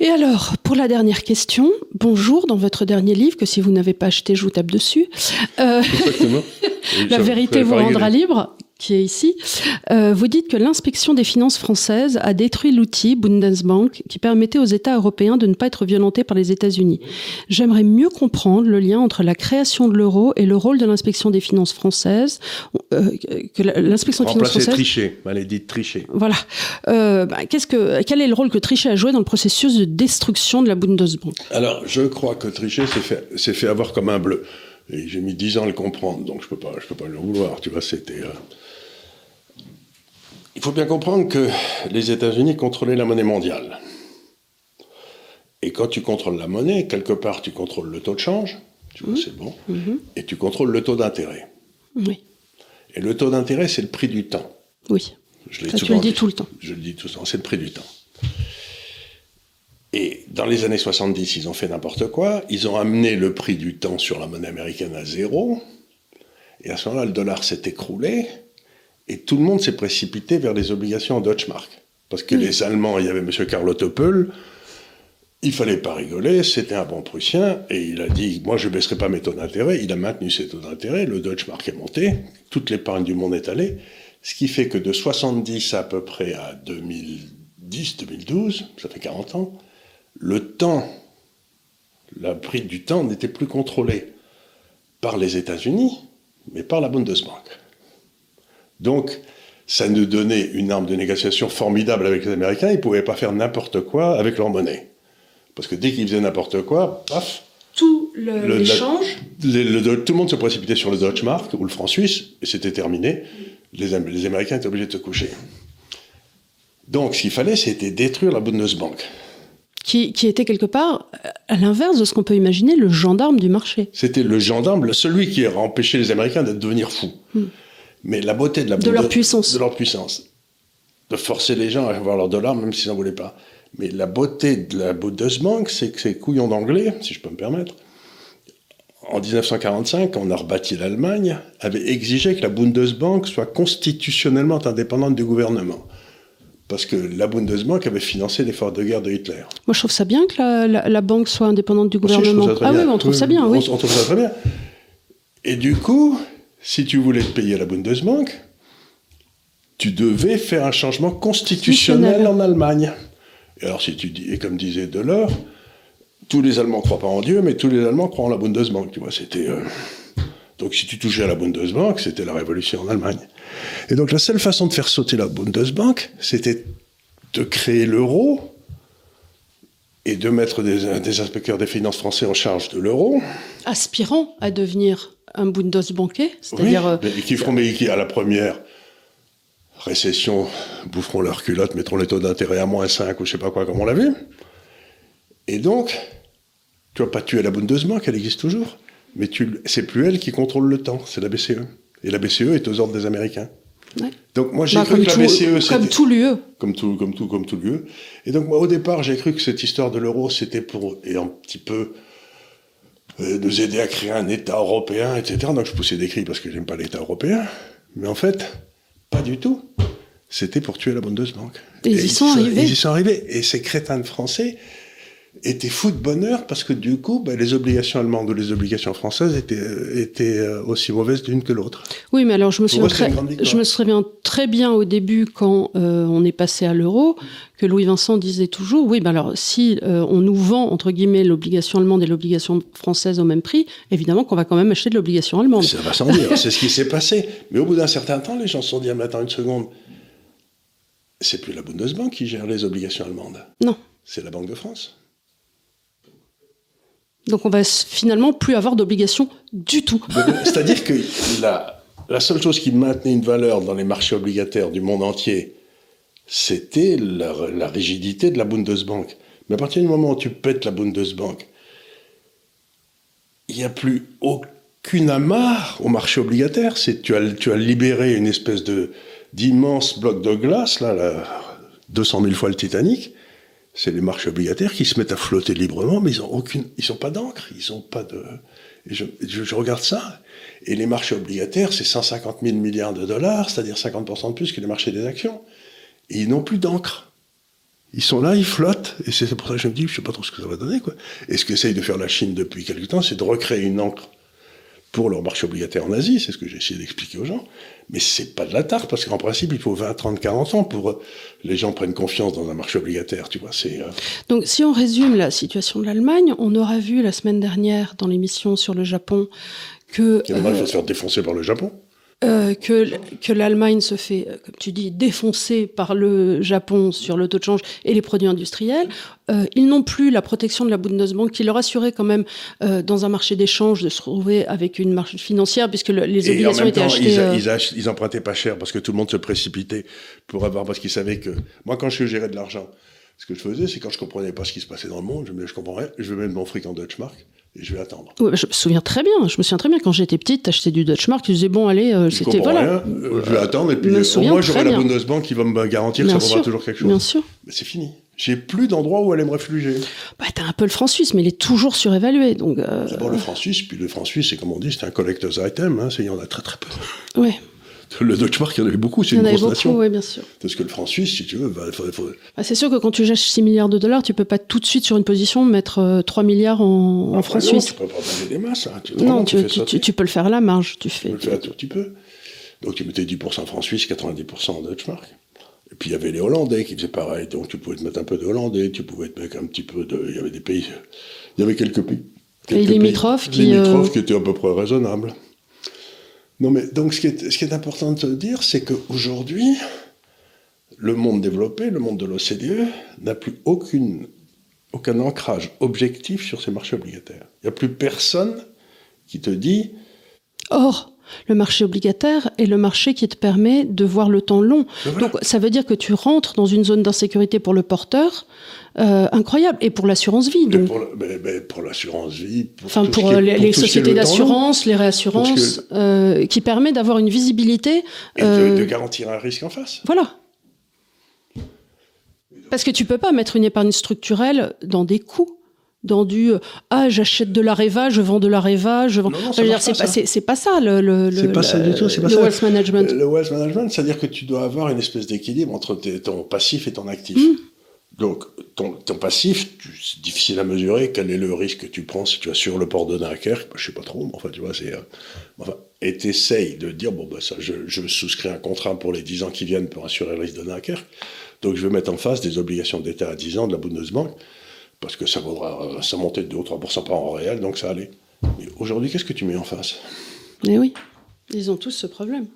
Et alors, pour la dernière question, bonjour, dans votre dernier livre, que si vous n'avez pas acheté, je vous tape dessus, euh, Exactement. La vérité vous rendra libre, qui est ici. Euh, vous dites que l'inspection des finances françaises a détruit l'outil Bundesbank qui permettait aux États européens de ne pas être violentés par les États-Unis. J'aimerais mieux comprendre le lien entre la création de l'euro et le rôle de l'inspection des finances françaises. Euh, que l'inspection des finances françaises. tricher. Elle est dite tricher. Voilà. Euh, bah, qu'est-ce que, quel est le rôle que Trichet a joué dans le processus de destruction de la Bundesbank? Alors, je crois que tricher, c'est fait, avoir comme un bleu. Et j'ai mis 10 ans à le comprendre, donc je peux pas, je peux pas le vouloir. Tu vois, c'était. euh, Il faut bien comprendre que les États-Unis contrôlaient la monnaie mondiale. Et quand tu contrôles la monnaie, quelque part, tu contrôles le taux de change, tu vois, c'est bon, et tu contrôles le taux d'intérêt. Oui. Et le taux d'intérêt, c'est le prix du temps. Oui. Je l'ai tu le dis dit. tout le temps. Je le dis tout le temps, c'est le prix du temps. Et dans les années 70, ils ont fait n'importe quoi. Ils ont amené le prix du temps sur la monnaie américaine à zéro. Et à ce moment-là, le dollar s'est écroulé. Et tout le monde s'est précipité vers les obligations en Deutschmark. Parce que les Allemands, il y avait M. Karl Ottopel, il fallait pas rigoler, c'était un bon Prussien, et il a dit, moi je baisserai pas mes taux d'intérêt, il a maintenu ses taux d'intérêt, le Deutschmark est monté, toute l'épargne du monde est allée, ce qui fait que de 70 à peu près à 2010, 2012, ça fait 40 ans, le temps, le prix du temps n'était plus contrôlé par les États-Unis, mais par la Bundesbank. Donc, ça nous donnait une arme de négociation formidable avec les Américains. Ils ne pouvaient pas faire n'importe quoi avec leur monnaie. Parce que dès qu'ils faisaient n'importe quoi, paf, Tout Le- le- l'échange. le- le- tout le monde se précipitait sur le Deutschmark ou le franc suisse, et c'était terminé. Les, Am- les Américains étaient obligés de se coucher. Donc, ce qu'il fallait, c'était détruire la Bundesbank. qui, qui était quelque part, euh, à l'inverse de ce qu'on peut imaginer, le gendarme du marché. C'était le gendarme, celui qui a empêché les Américains de devenir fous. Mais la beauté de la. De leur puissance. De leur puissance. De forcer les gens à avoir leur dollar, même s'ils n'en voulaient pas. Mais la beauté de la Bundesbank, c'est que ces couillons d'anglais, si je peux me permettre, en 1945, quand on a rebâti l'Allemagne, avaient exigé que la Bundesbank soit constitutionnellement indépendante du gouvernement. Parce que la Bundesbank avait financé l'effort de guerre de Hitler. Moi, je trouve ça bien que la, la- la banque soit indépendante du gouvernement. ah bien. oui, on trouve ça bien, on- oui. On, trouve ça très bien. Et du coup, si tu voulais te payer la Bundesbank, tu devais faire un changement constitutionnel en Allemagne. Et alors, si tu dis, et comme disait Delors, tous les Allemands ne croient pas en Dieu, mais tous les Allemands croient en la Bundesbank. Tu vois, c'était. Euh, donc, si tu touchais à la Bundesbank, c'était la révolution en Allemagne. Et donc, la seule façon de faire sauter la Bundesbank, c'était de créer l'euro et de mettre des, inspecteurs des finances français en charge de l'euro. Aspirant à devenir un Bundesbanker, c'est-à-dire. Oui, qui feront, mais qui, à la première récession, boufferont leur culotte, mettront les taux d'intérêt à moins 5 ou je sais pas quoi, comme on l'a vu. Et donc, tu vas pas tuer la Bundesbank, elle existe toujours, mais c'est plus elle qui contrôle le temps, c'est la BCE. Et la BCE est aux ordres des Américains. Donc moi j'ai bah, cru que la BCE comme tout l'UE, comme tout comme tout comme tout l'UE. Et donc moi au départ j'ai cru que cette histoire de l'euro c'était pour et un petit peu euh, nous aider à créer un État européen, etc. Donc je poussais des cris parce que j'aime pas l'État européen. Mais en fait, pas du tout. C'était pour tuer la Bundesbank. Et, ils y sont arrivés. Ils y sont arrivés. Et ces crétins de Français étaient fous de bonheur parce que du coup, bah, les obligations allemandes ou les obligations françaises étaient, euh, étaient euh, aussi mauvaises l'une que l'autre. Oui, mais alors je me, souviens très, je me souviens très bien au début quand euh, on est passé à l'euro que Louis Vincent disait toujours, oui, ben alors si on nous vend entre guillemets l'obligation allemande et l'obligation française au même prix, évidemment qu'on va quand même acheter de l'obligation allemande. Ça va sans dire, c'est ce qui s'est passé. Mais au bout d'un certain temps, les gens se sont dit, ah, mais attends une seconde, c'est plus la Bundesbank qui gère les obligations allemandes. Non. C'est la Banque de France. Donc on va finalement plus avoir d'obligations du tout. C'est-à-dire que la, seule chose qui maintenait une valeur dans les marchés obligataires du monde entier, c'était la, rigidité de la Bundesbank. Mais à partir du moment où tu pètes la Bundesbank, il n'y a plus aucune amarre au marché obligataire. Tu as, tu as libéré une espèce d'immense bloc de glace, là, là, 200 000 fois le Titanic, c'est les marchés obligataires qui se mettent à flotter librement, mais ils ont aucune, ils sont pas d'encre, ils ont pas de. je, je, regarde ça, et les marchés obligataires, c'est 150 000 milliards de dollars, c'est-à-dire 50% de plus que les marchés des actions, et ils n'ont plus d'encre. Ils sont là, ils flottent, et c'est pour ça que je me dis, je sais pas trop ce que ça va donner, quoi. Et ce qu'essaye de faire la Chine depuis quelque temps, c'est de recréer une encre pour leur marché obligataire en Asie, c'est ce que j'ai essayé d'expliquer aux gens. Mais c'est pas de la tarte, parce qu'en principe, il faut 20, 30, 40 ans pour que les gens prennent confiance dans un marché obligataire, tu vois. C'est, euh, Donc, si on résume la situation de l'Allemagne, on aura vu la semaine dernière dans l'émission sur le Japon que. Il faut se faire défoncer par le Japon. Euh, que, que l'Allemagne se fait, euh, comme tu dis, défoncer par le Japon sur le taux de change et les produits industriels. Euh, ils n'ont plus la protection de la Bundesbank qui leur assurait quand même, euh, dans un marché d'échange, de se trouver avec une marge financière, puisque les obligations étaient achetées. Ils, ils, empruntaient pas cher parce que tout le monde se précipitait pour avoir, parce qu'ils savaient que. Moi, quand je gérais de l'argent, ce que je faisais, c'est quand je comprenais pas ce qui se passait dans le monde, je me disais, je comprends rien, je vais mettre mon fric en Deutschmark et je vais attendre. je me souviens très bien. Je me souviens très bien quand j'étais petite, t'achetais du Dutch Mark, tu disais bon allez, euh, c'était voilà. Euh, je vais attendre et puis au moins j'aurai la Bundesbank qui va me garantir que ça vaudra toujours quelque chose. Bien sûr. Mais c'est fini. J'ai plus d'endroit où aller me réfugier. Bah, t'as un peu le franc suisse, mais il est toujours surévalué. Donc, euh... D'abord le franc suisse, puis le franc suisse, c'est comme on dit, c'est un collector's item. Hein, il y en a très très peu. Ouais. Le Deutsche Mark, il y en avait beaucoup, c'est une grosse beaucoup, nation. Oui, bien sûr. Parce que le franc suisse, si tu veux, bah, faut, faut... Bah, c'est sûr que quand tu gères 6 milliards de dollars, tu peux pas tout de suite sur une position mettre 3 euh, milliards en, en francs suisse. Tu peux pas donner des masses. Hein. Tu, non, tu, tu, tu, peux le faire à la marge. Tu, fais, tu peux le faire un tout petit peu. Donc tu mettais 10% franc suisse, 90% en Deutsche Mark. Et puis il y avait les Hollandais qui faisaient pareil. Donc tu pouvais te mettre un peu de Hollandais, tu pouvait te mettre un petit peu de. Il y avait des pays. Il y avait quelques pays. Quelques pays limitrophes qui. Limitrophes euh... qui étaient à peu près raisonnables. Non, mais donc ce qui est, important de te dire, c'est qu'aujourd'hui, le monde développé, le monde de l'OCDE, n'a plus aucun ancrage objectif sur ces marchés obligataires. Il n'y a plus personne qui te dit. Or, le marché obligataire est le marché qui te permet de voir le temps long. Donc ça veut dire que tu rentres dans une zone d'insécurité pour le porteur euh, incroyable et pour l'assurance vie. Donc. Pour, l'assurance vie. enfin pour, les, sociétés d'assurance, les réassurances, euh, qui permet d'avoir une visibilité. Et de, euh, garantir un risque en face. Voilà. Parce que tu peux pas mettre une épargne structurelle dans des coûts dans du ah j'achète de la Reva, je vends de la Reva, je vends. c'est pas, c'est pas ça le le, le, pas ça du tout, le wealth management. Le wealth management, c'est-à-dire que tu dois avoir une espèce d'équilibre entre ton passif et ton actif. Hmm. Donc ton, ton passif, c'est difficile à mesurer. Quel est le risque que tu prends si tu as sur le port de Dunkerque Je sais pas trop, mais enfin tu vois c'est. Euh, enfin, et t'essayes de dire, bon, bah, ça, je, je souscris un contrat pour les 10 ans qui viennent pour assurer le risque de Dunkerque. Donc, je vais mettre en face des obligations d'État à 10 ans de la Bundesbank, parce que ça vaudra, ça montait de 2 ou 3% par an réel, donc ça allait. Aujourd'hui, qu'est-ce que tu mets en face? Mais oui, ils ont tous ce problème.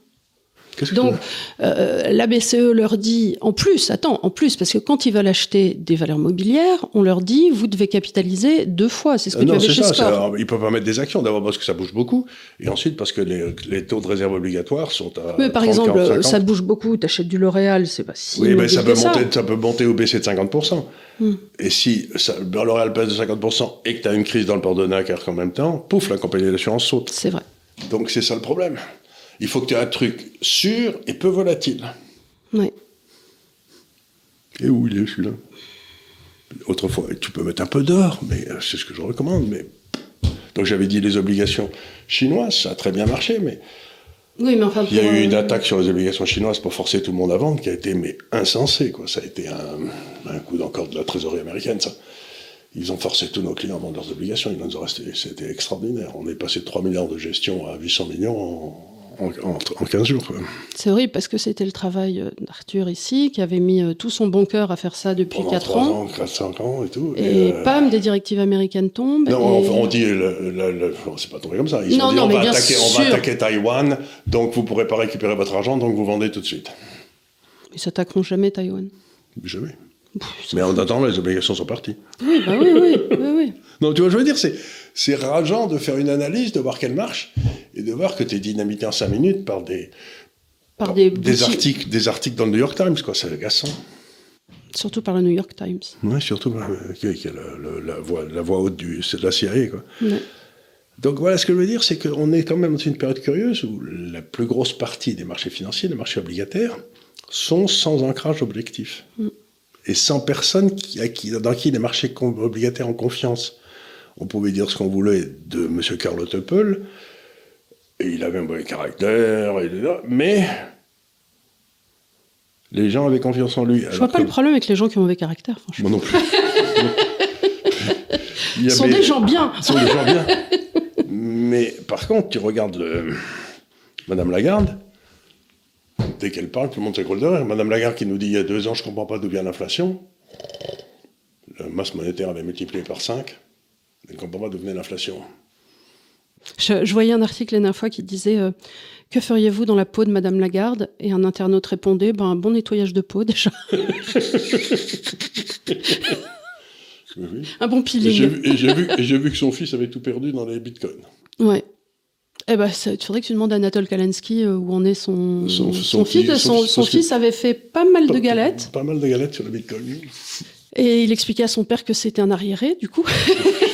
Donc, euh, la BCE leur dit, en plus, attends, en plus, parce que quand ils veulent acheter des valeurs mobilières, on leur dit, vous devez capitaliser deux fois. C'est ce que Euh, tu non, avais c'est chez ça. Score. c'est- Ils peuvent pas mettre des actions, d'abord parce que ça bouge beaucoup, et ensuite parce que les, les taux de réserve obligatoires sont à. Mais par 30, exemple, 40, 50. ça bouge beaucoup, tu achètes du L'Oréal, c'est pas si. Oui, mais ça peut, monter, ça peut monter ou baisser de 50%. Hmm. Et si ben, L'Oréal baisse de 50% et que tu as une crise dans le port de Dunkerque en même temps, pouf, la compagnie d'assurance saute. C'est vrai. Donc c'est ça le problème. Il faut que tu aies un truc sûr et peu volatile. Oui. Et où il est celui-là? Autrefois, tu peux mettre un peu d'or, mais euh, c'est ce que je recommande. Mais... Donc j'avais dit les obligations chinoises, ça a très bien marché, mais Oui, mais enfin. il y a eu euh, une attaque sur les obligations chinoises pour forcer tout le monde à vendre qui a été mais insensée. Quoi. Ça a été un, un coup d'encore de la trésorerie américaine, ça. Ils ont forcé tous nos clients à vendre leurs obligations. Il resté. C'était extraordinaire. On est passé de 3 milliards de gestion à 800 millions en, en, en- en 15 jours. C'est horrible parce que c'était le travail euh, d'Arthur ici, qui avait mis euh, tout son bon cœur à faire ça depuis Pendant 4 3 ans. ans, 4, 5 ans et tout. Et euh, pam, des directives américaines tombent. Non, et- on dit, le, le- le- c'est pas tombé comme ça. Ils Non, ont dit, non, on, mais va bien attaquer, on va attaquer Taïwan, donc vous pourrez pas récupérer votre argent, donc vous vendez tout de suite. Ils s'attaqueront jamais Taïwan. Jamais. Pff, Mais en attendant, les obligations sont parties. Oui, bah oui, oui, oui, oui. Non, tu vois, je veux dire, c'est, c'est rageant de faire une analyse, de voir qu'elle marche, et de voir que tu es dynamité en 5 minutes par des, Par des, des, articles, des articles dans le New York Times, quoi. C'est agaçant. Surtout par le New York Times. Ouais, surtout, euh, qui qui est le- le- la, voix, la voix haute du, c'est de la CIA, quoi. Ouais. Donc voilà, ce que je veux dire, c'est qu'on est quand même dans une période curieuse où la plus grosse partie des marchés financiers, les marchés obligataires, sont sans ancrage objectif. Et sans personne qui, à qui- dans qui les marchés obligataires ont confiance. On pouvait dire ce qu'on voulait de M. Carlo Teppel, et il avait un bon caractère, et- mais les gens avaient confiance en lui. Je vois pas le problème avec les gens qui ont mauvais caractère, franchement. Moi non plus. Il y sont avait- des gens bien. ce sont des gens bien. Mais par contre, tu regardes le- Madame Lagarde, dès qu'elle parle, tout le monde s'écroule de rire. Madame Lagarde qui nous dit il y a deux ans, je ne comprends pas d'où vient l'inflation. La masse monétaire avait multiplié par 5. Pas d'où venait l'inflation. Je, je voyais un article la dernière fois qui disait euh, Que feriez-vous dans la peau de Madame Lagarde? Et un internaute répondait ben, Un bon nettoyage de peau, déjà. Oui, un bon peeling. vu, et j'ai vu- que son fils avait tout perdu dans les bitcoins. Ouais. Eh ben, ça- il faudrait que tu demandes à Anatole Kalansky euh, où en est son, Son- son, son fils. son fils avait fait pas mal de galettes. Pas mal de galettes sur le bitcoin. Et il expliquait à son père que c'était un arriéré, du coup.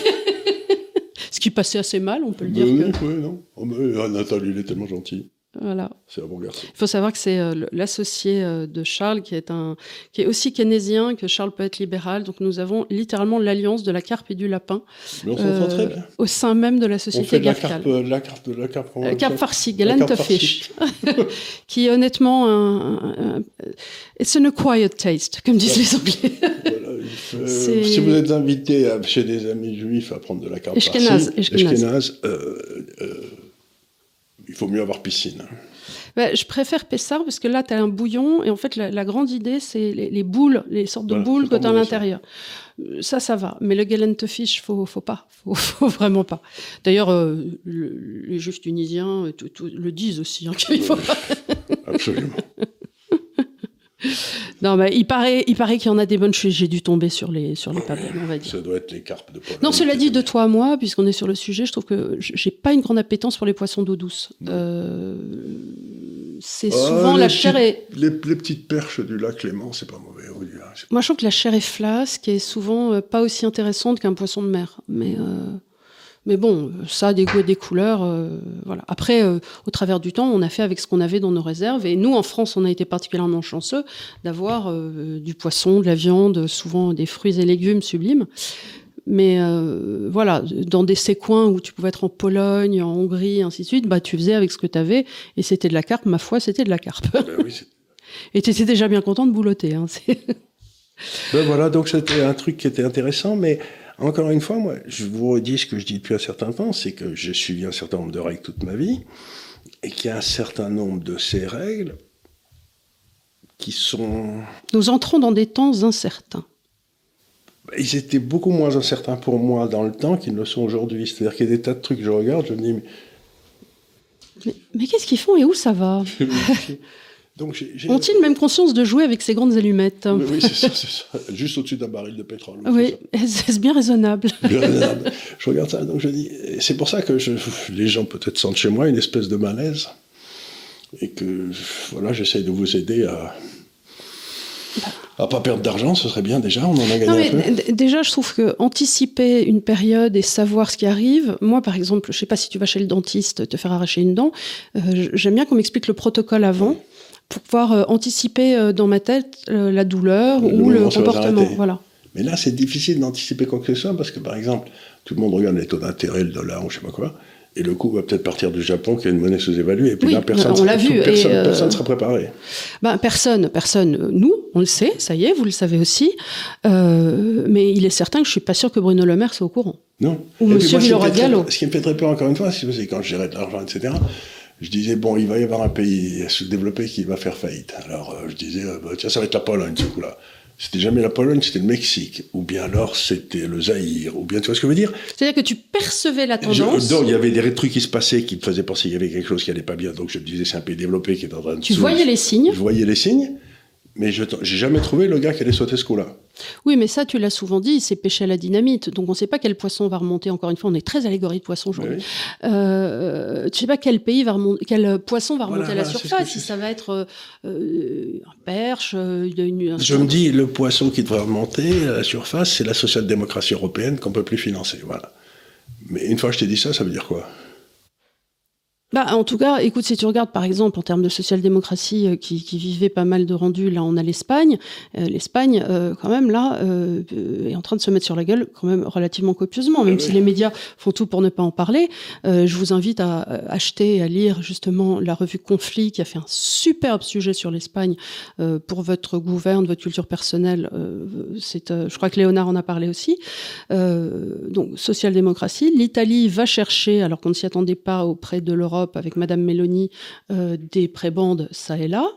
Ce qui passait assez mal, on peut le dire. Oui, que- oui, non. Oh, mais Anatole, il est tellement gentil. Voilà. C'est un bon garçon. Il faut savoir que c'est euh, l'associé euh, de Charles qui est, un, qui est aussi keynésien, que Charles peut être libéral. Donc nous avons littéralement l'alliance de la carpe et du lapin Mais on euh, très bien. au sein même de la société la Garcal. carpe, euh, la carpe, la carpe. La carpe fish, qui est honnêtement un, it's an acquired taste, comme disent les Anglais. Voilà, faut- si vous êtes invité à- chez des amis juifs à prendre de la carpe farcie, Eshkenaz. Eshkenaz, euh, euh, il faut mieux avoir piscine. Bah, je préfère Pessard parce que là, tu as un bouillon et en fait, la, la grande idée, c'est les, les boules, les sortes de Voilà, boules que tu as à ça. l'intérieur. Euh, Ça, ça va. Mais le galente fish, faut, faut pas. Faut, faut vraiment pas. D'ailleurs, euh, le- les juifs tunisiens euh, tout- tout- le disent aussi. hein, qu'il faut pas. Absolument. Non, mais il paraît, il paraît qu'il y en a des bonnes choses. J'ai dû tomber sur les, sur les pas on va dire. Ça doit être les carpes de Pologne. Non, cela dit, de toi à moi, puisqu'on est sur le sujet, je trouve que j'ai pas une grande appétence pour les poissons d'eau douce. Euh, c'est Ah, souvent la petites- chair est. Les, les petites perches du lac Clément, c'est pas mauvais. oui, hein, Moi, je trouve que la chair est flasque et souvent euh, pas aussi intéressante qu'un poisson de mer. Mais, euh, mais bon, ça a des goûts et des couleurs. euh, voilà. Après, euh, au travers du temps, on a fait avec ce qu'on avait dans nos réserves. Et nous, en France, on a été particulièrement chanceux d'avoir euh, du poisson, de la viande, souvent des fruits et légumes sublimes. Mais euh, voilà, dans des ces coins où tu pouvais être en Pologne, en Hongrie, ainsi de suite, bah, tu faisais avec ce que tu avais. Et c'était de la carpe, ma foi, c'était de la carpe. Ben oui, c'est- Et tu étais déjà bien content de boulotter. Hein, Ben voilà, donc c'était un truc qui était intéressant, mais encore une fois, moi, je vous redis ce que je dis depuis un certain temps, c'est que j'ai suivi un certain nombre de règles toute ma vie, et qu'il y a un certain nombre de ces règles qui sont... Nous entrons dans des temps incertains. Ils étaient beaucoup moins incertains pour moi dans le temps qu'ils ne le sont aujourd'hui. C'est-à-dire qu'il y a des tas de trucs que je regarde, je me dis... Mais, mais, qu'est-ce qu'ils font et où ça va? Ont-ils même conscience de jouer avec ces grandes allumettes Oui, c'est ça. Juste au-dessus d'un baril de pétrole. Oui, c'est bien raisonnable. Bien raisonnable. Je regarde ça, donc je dis... C'est pour ça que je, les gens peut-être sentent chez moi une espèce de malaise. Et que, voilà, j'essaye de vous aider à à pas perdre d'argent, ce serait bien déjà, on en a gagné un peu. Déjà, je trouve que anticiper une période et savoir ce qui arrive, moi par exemple, je sais pas si tu vas chez le dentiste te faire arracher une dent, euh, j'aime bien qu'on m'explique le protocole avant. Pour pouvoir euh, anticiper euh, dans ma tête la douleur ou le comportement. Voilà. Mais là, c'est difficile d'anticiper quoi que ce soit parce que, par exemple, tout le monde regarde les taux d'intérêt, le dollar ou je sais pas quoi. Et le coup va peut-être partir du Japon, qui a une monnaie sous-évaluée. Et puis là, personne on l'a vu. Personne, ne personne sera préparé. Ben, personne, personne. Nous, on le sait, ça y est, vous le savez aussi. Euh, mais il est certain que je suis pas sûr que Bruno Le Maire soit au courant. Non. Ou Monsieur Villeroy Gallo. Ce qui me fait très peur, encore une fois, c'est quand je gérais de l'argent, etc., je disais, bon, il va y avoir un pays sous-développé qui va faire faillite. Alors, euh, je disais, euh, bah, tiens, ça va être la Pologne, ce coup-là. C'était jamais la Pologne, c'était le Mexique. Ou bien alors, c'était le Zaïre. Ou bien, tu vois ce que je veux dire? C'est-à-dire que tu percevais la tendance. non, il y avait des trucs qui se passaient qui me faisaient penser qu'il y avait quelque chose qui allait pas bien. Donc, je me disais, c'est un pays développé qui est en train de Tu voyais les signes Je voyais les signes. Mais je n'ai jamais trouvé le gars qui allait sauter ce coup-là. Oui, mais ça, tu l'as souvent dit, c'est pêché à la dynamite. Donc, on ne sait pas quel poisson va remonter. Encore une fois, on est très allégorie de poisson aujourd'hui. Euh, tu ne sais pas quel pays va remonter, quel poisson va remonter à la surface. Si ça va être euh, un perche, euh, une, Je me dis, le poisson qui devrait remonter à la surface, c'est la social-démocratie européenne qu'on ne peut plus financer. Voilà. Mais une fois que je t'ai dit ça, ça veut dire quoi? Bah, en tout cas, écoute, si tu regardes par exemple en termes de social-démocratie euh, qui, qui, vivait pas mal de rendus, là on a l'Espagne. Euh, L'Espagne, euh, quand même, là, est en train de se mettre sur la gueule quand même relativement copieusement, même si les médias font tout pour ne pas en parler. je vous invite à acheter et à lire justement la revue Conflit qui a fait un superbe sujet sur l'Espagne pour votre gouverne, votre culture personnelle. c'est, je crois que Léonard en a parlé aussi. donc, social-démocratie. L'Italie va chercher, alors qu'on ne s'y attendait pas auprès de l'Europe, avec Madame Mélanie euh, des prébandes ça et là.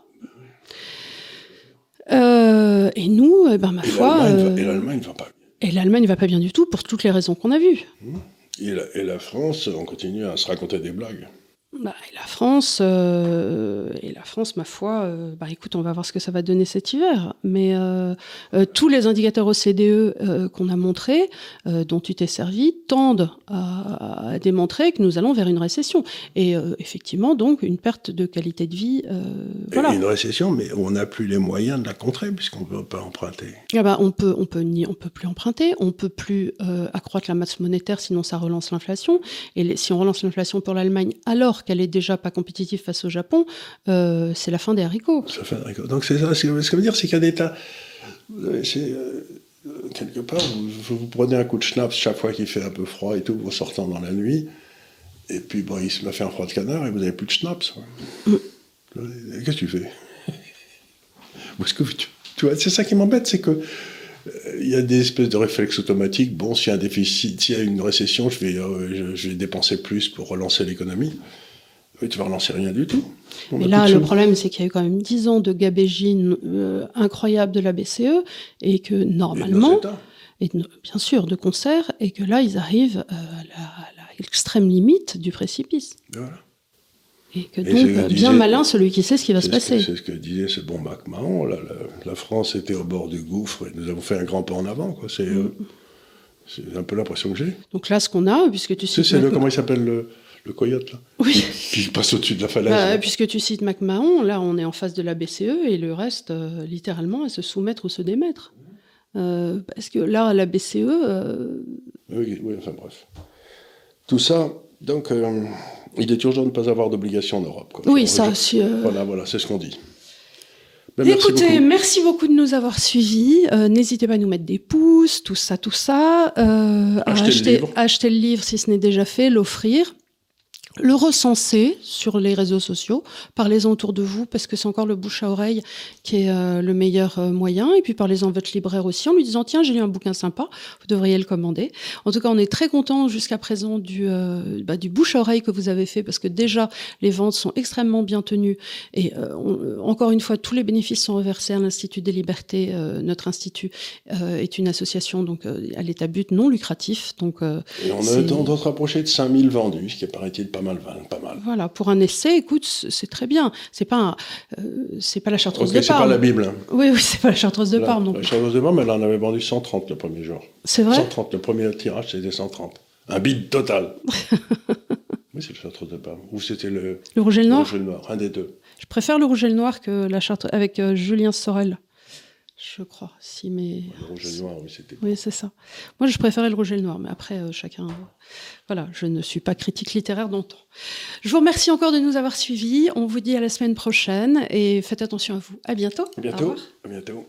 Euh, et nous, eh ben, ma foi. Et l'Allemagne va pas Et l'Allemagne va pas bien du tout pour toutes les raisons qu'on a vues. Mmh. Et et la France, on continue à se raconter des blagues. Bah, et la France, euh, et la France, ma foi, euh, bah écoute, on va voir ce que ça va donner cet hiver. Mais euh, tous les indicateurs OCDE qu'on a montrés, dont tu t'es servi, tendent à, démontrer que nous allons vers une récession. Et effectivement, donc, une perte de qualité de vie. voilà. Une récession, mais on n'a plus les moyens de la contrer puisqu'on ne peut pas emprunter. Ah bah, on peut, on peut ni, on peut plus emprunter, on peut plus accroître la masse monétaire, sinon ça relance l'inflation. Et si on relance l'inflation pour l'Allemagne, alors qu'elle est déjà pas compétitive face au Japon, euh, c'est la fin des haricots. C'est la fin des haricots. Donc c'est ça. Ce que veut dire, c'est a des tas. C'est, euh, quelque part, vous, vous, prenez un coup de schnapps chaque fois qu'il fait un peu froid et tout, vous sortant dans la nuit, et puis bon, il se m'a fait un froid de canard et vous n'avez plus de schnapps. Mm. Qu'est-ce que tu fais? Que tu, tu vois, c'est ça qui m'embête, c'est que il y a des espèces de réflexes automatiques. Bon, s'il y a un déficit, s'il y a une récession, je vais, euh, je, vais dépenser plus pour relancer l'économie. Oui, tu vas relancer rien du tout. Mais là, le problème, c'est qu'il y a eu quand même 10 ans de gabégine euh, incroyable de la BCE et que normalement, et, bien sûr, de concert, et que là, ils arrivent euh, à l'extrême limite du précipice. Voilà. Et que donc, bien malin celui qui sait ce qui va se passer. C'est ce que disait ce bon Mac Mahon. La, la, France était au bord du gouffre et nous avons fait un grand pas en avant. C'est mm. euh, un peu l'impression que j'ai. Donc là, ce qu'on a, puisque tu sais. C'est comment il s'appelle le, le, coyote, là Oui. Qui passe au-dessus de la falaise. Bah, puisque tu cites Mac Mahon, là, on est en face de la BCE et le reste, euh, littéralement, est se soumettre ou se démettre. Euh, parce que là, la BCE. Oui, oui, enfin bref. Tout ça, donc. Il est urgent de ne pas avoir d'obligation en Europe. Oui, ça. Si, euh, Voilà, voilà, c'est ce qu'on dit. Ben, Écoutez, merci beaucoup. de nous avoir suivis. Euh, n'hésitez pas à nous mettre des pouces, tout ça, tout ça. Euh, acheter, le acheter, le livre si ce n'est déjà fait, l'offrir. Le recenser sur les réseaux sociaux, parlez-en autour de vous parce que c'est encore le bouche à oreille qui est euh, le meilleur euh, moyen et puis parlez-en à votre libraire aussi en lui disant tiens j'ai lu un bouquin sympa, vous devriez le commander. En tout cas on est très content jusqu'à présent du, euh, bah, du bouche à oreille que vous avez fait parce que déjà les ventes sont extrêmement bien tenues et encore une fois tous les bénéfices sont reversés à l'Institut des libertés. notre institut est une association donc à l'état but non lucratif donc. et on a à rapprocher de 5000 vendus, ce qui paraît-il pas mal, pas mal. Voilà, pour un essai, écoute, c'est très bien. C'est pas, euh, c'est pas la chartreuse okay, de Parme. C'est pas la Bible. Hein. Oui, oui, c'est pas la chartreuse de Parme. Non. La chartreuse de Parme, elle en avait vendu 130 le premier jour. C'est vrai? 130, le premier tirage, c'était 130. Un bid total. oui, c'est le chartreuse de Parme. Ou c'était le. Le rouge et le noir? Le rouge et le noir, un des deux. Je préfère le rouge et le noir que la chartreuse avec euh, Julien Sorel je crois. Si, mais... Le rouge et le noir, oui, c'était. Oui, c'est ça. Moi, je préférais le rouge et le noir, mais après, euh, chacun. Voilà, je ne suis pas critique littéraire longtemps. Je vous remercie encore de nous avoir suivis. On vous dit à la semaine prochaine et faites attention à vous. À bientôt. À bientôt. À bientôt.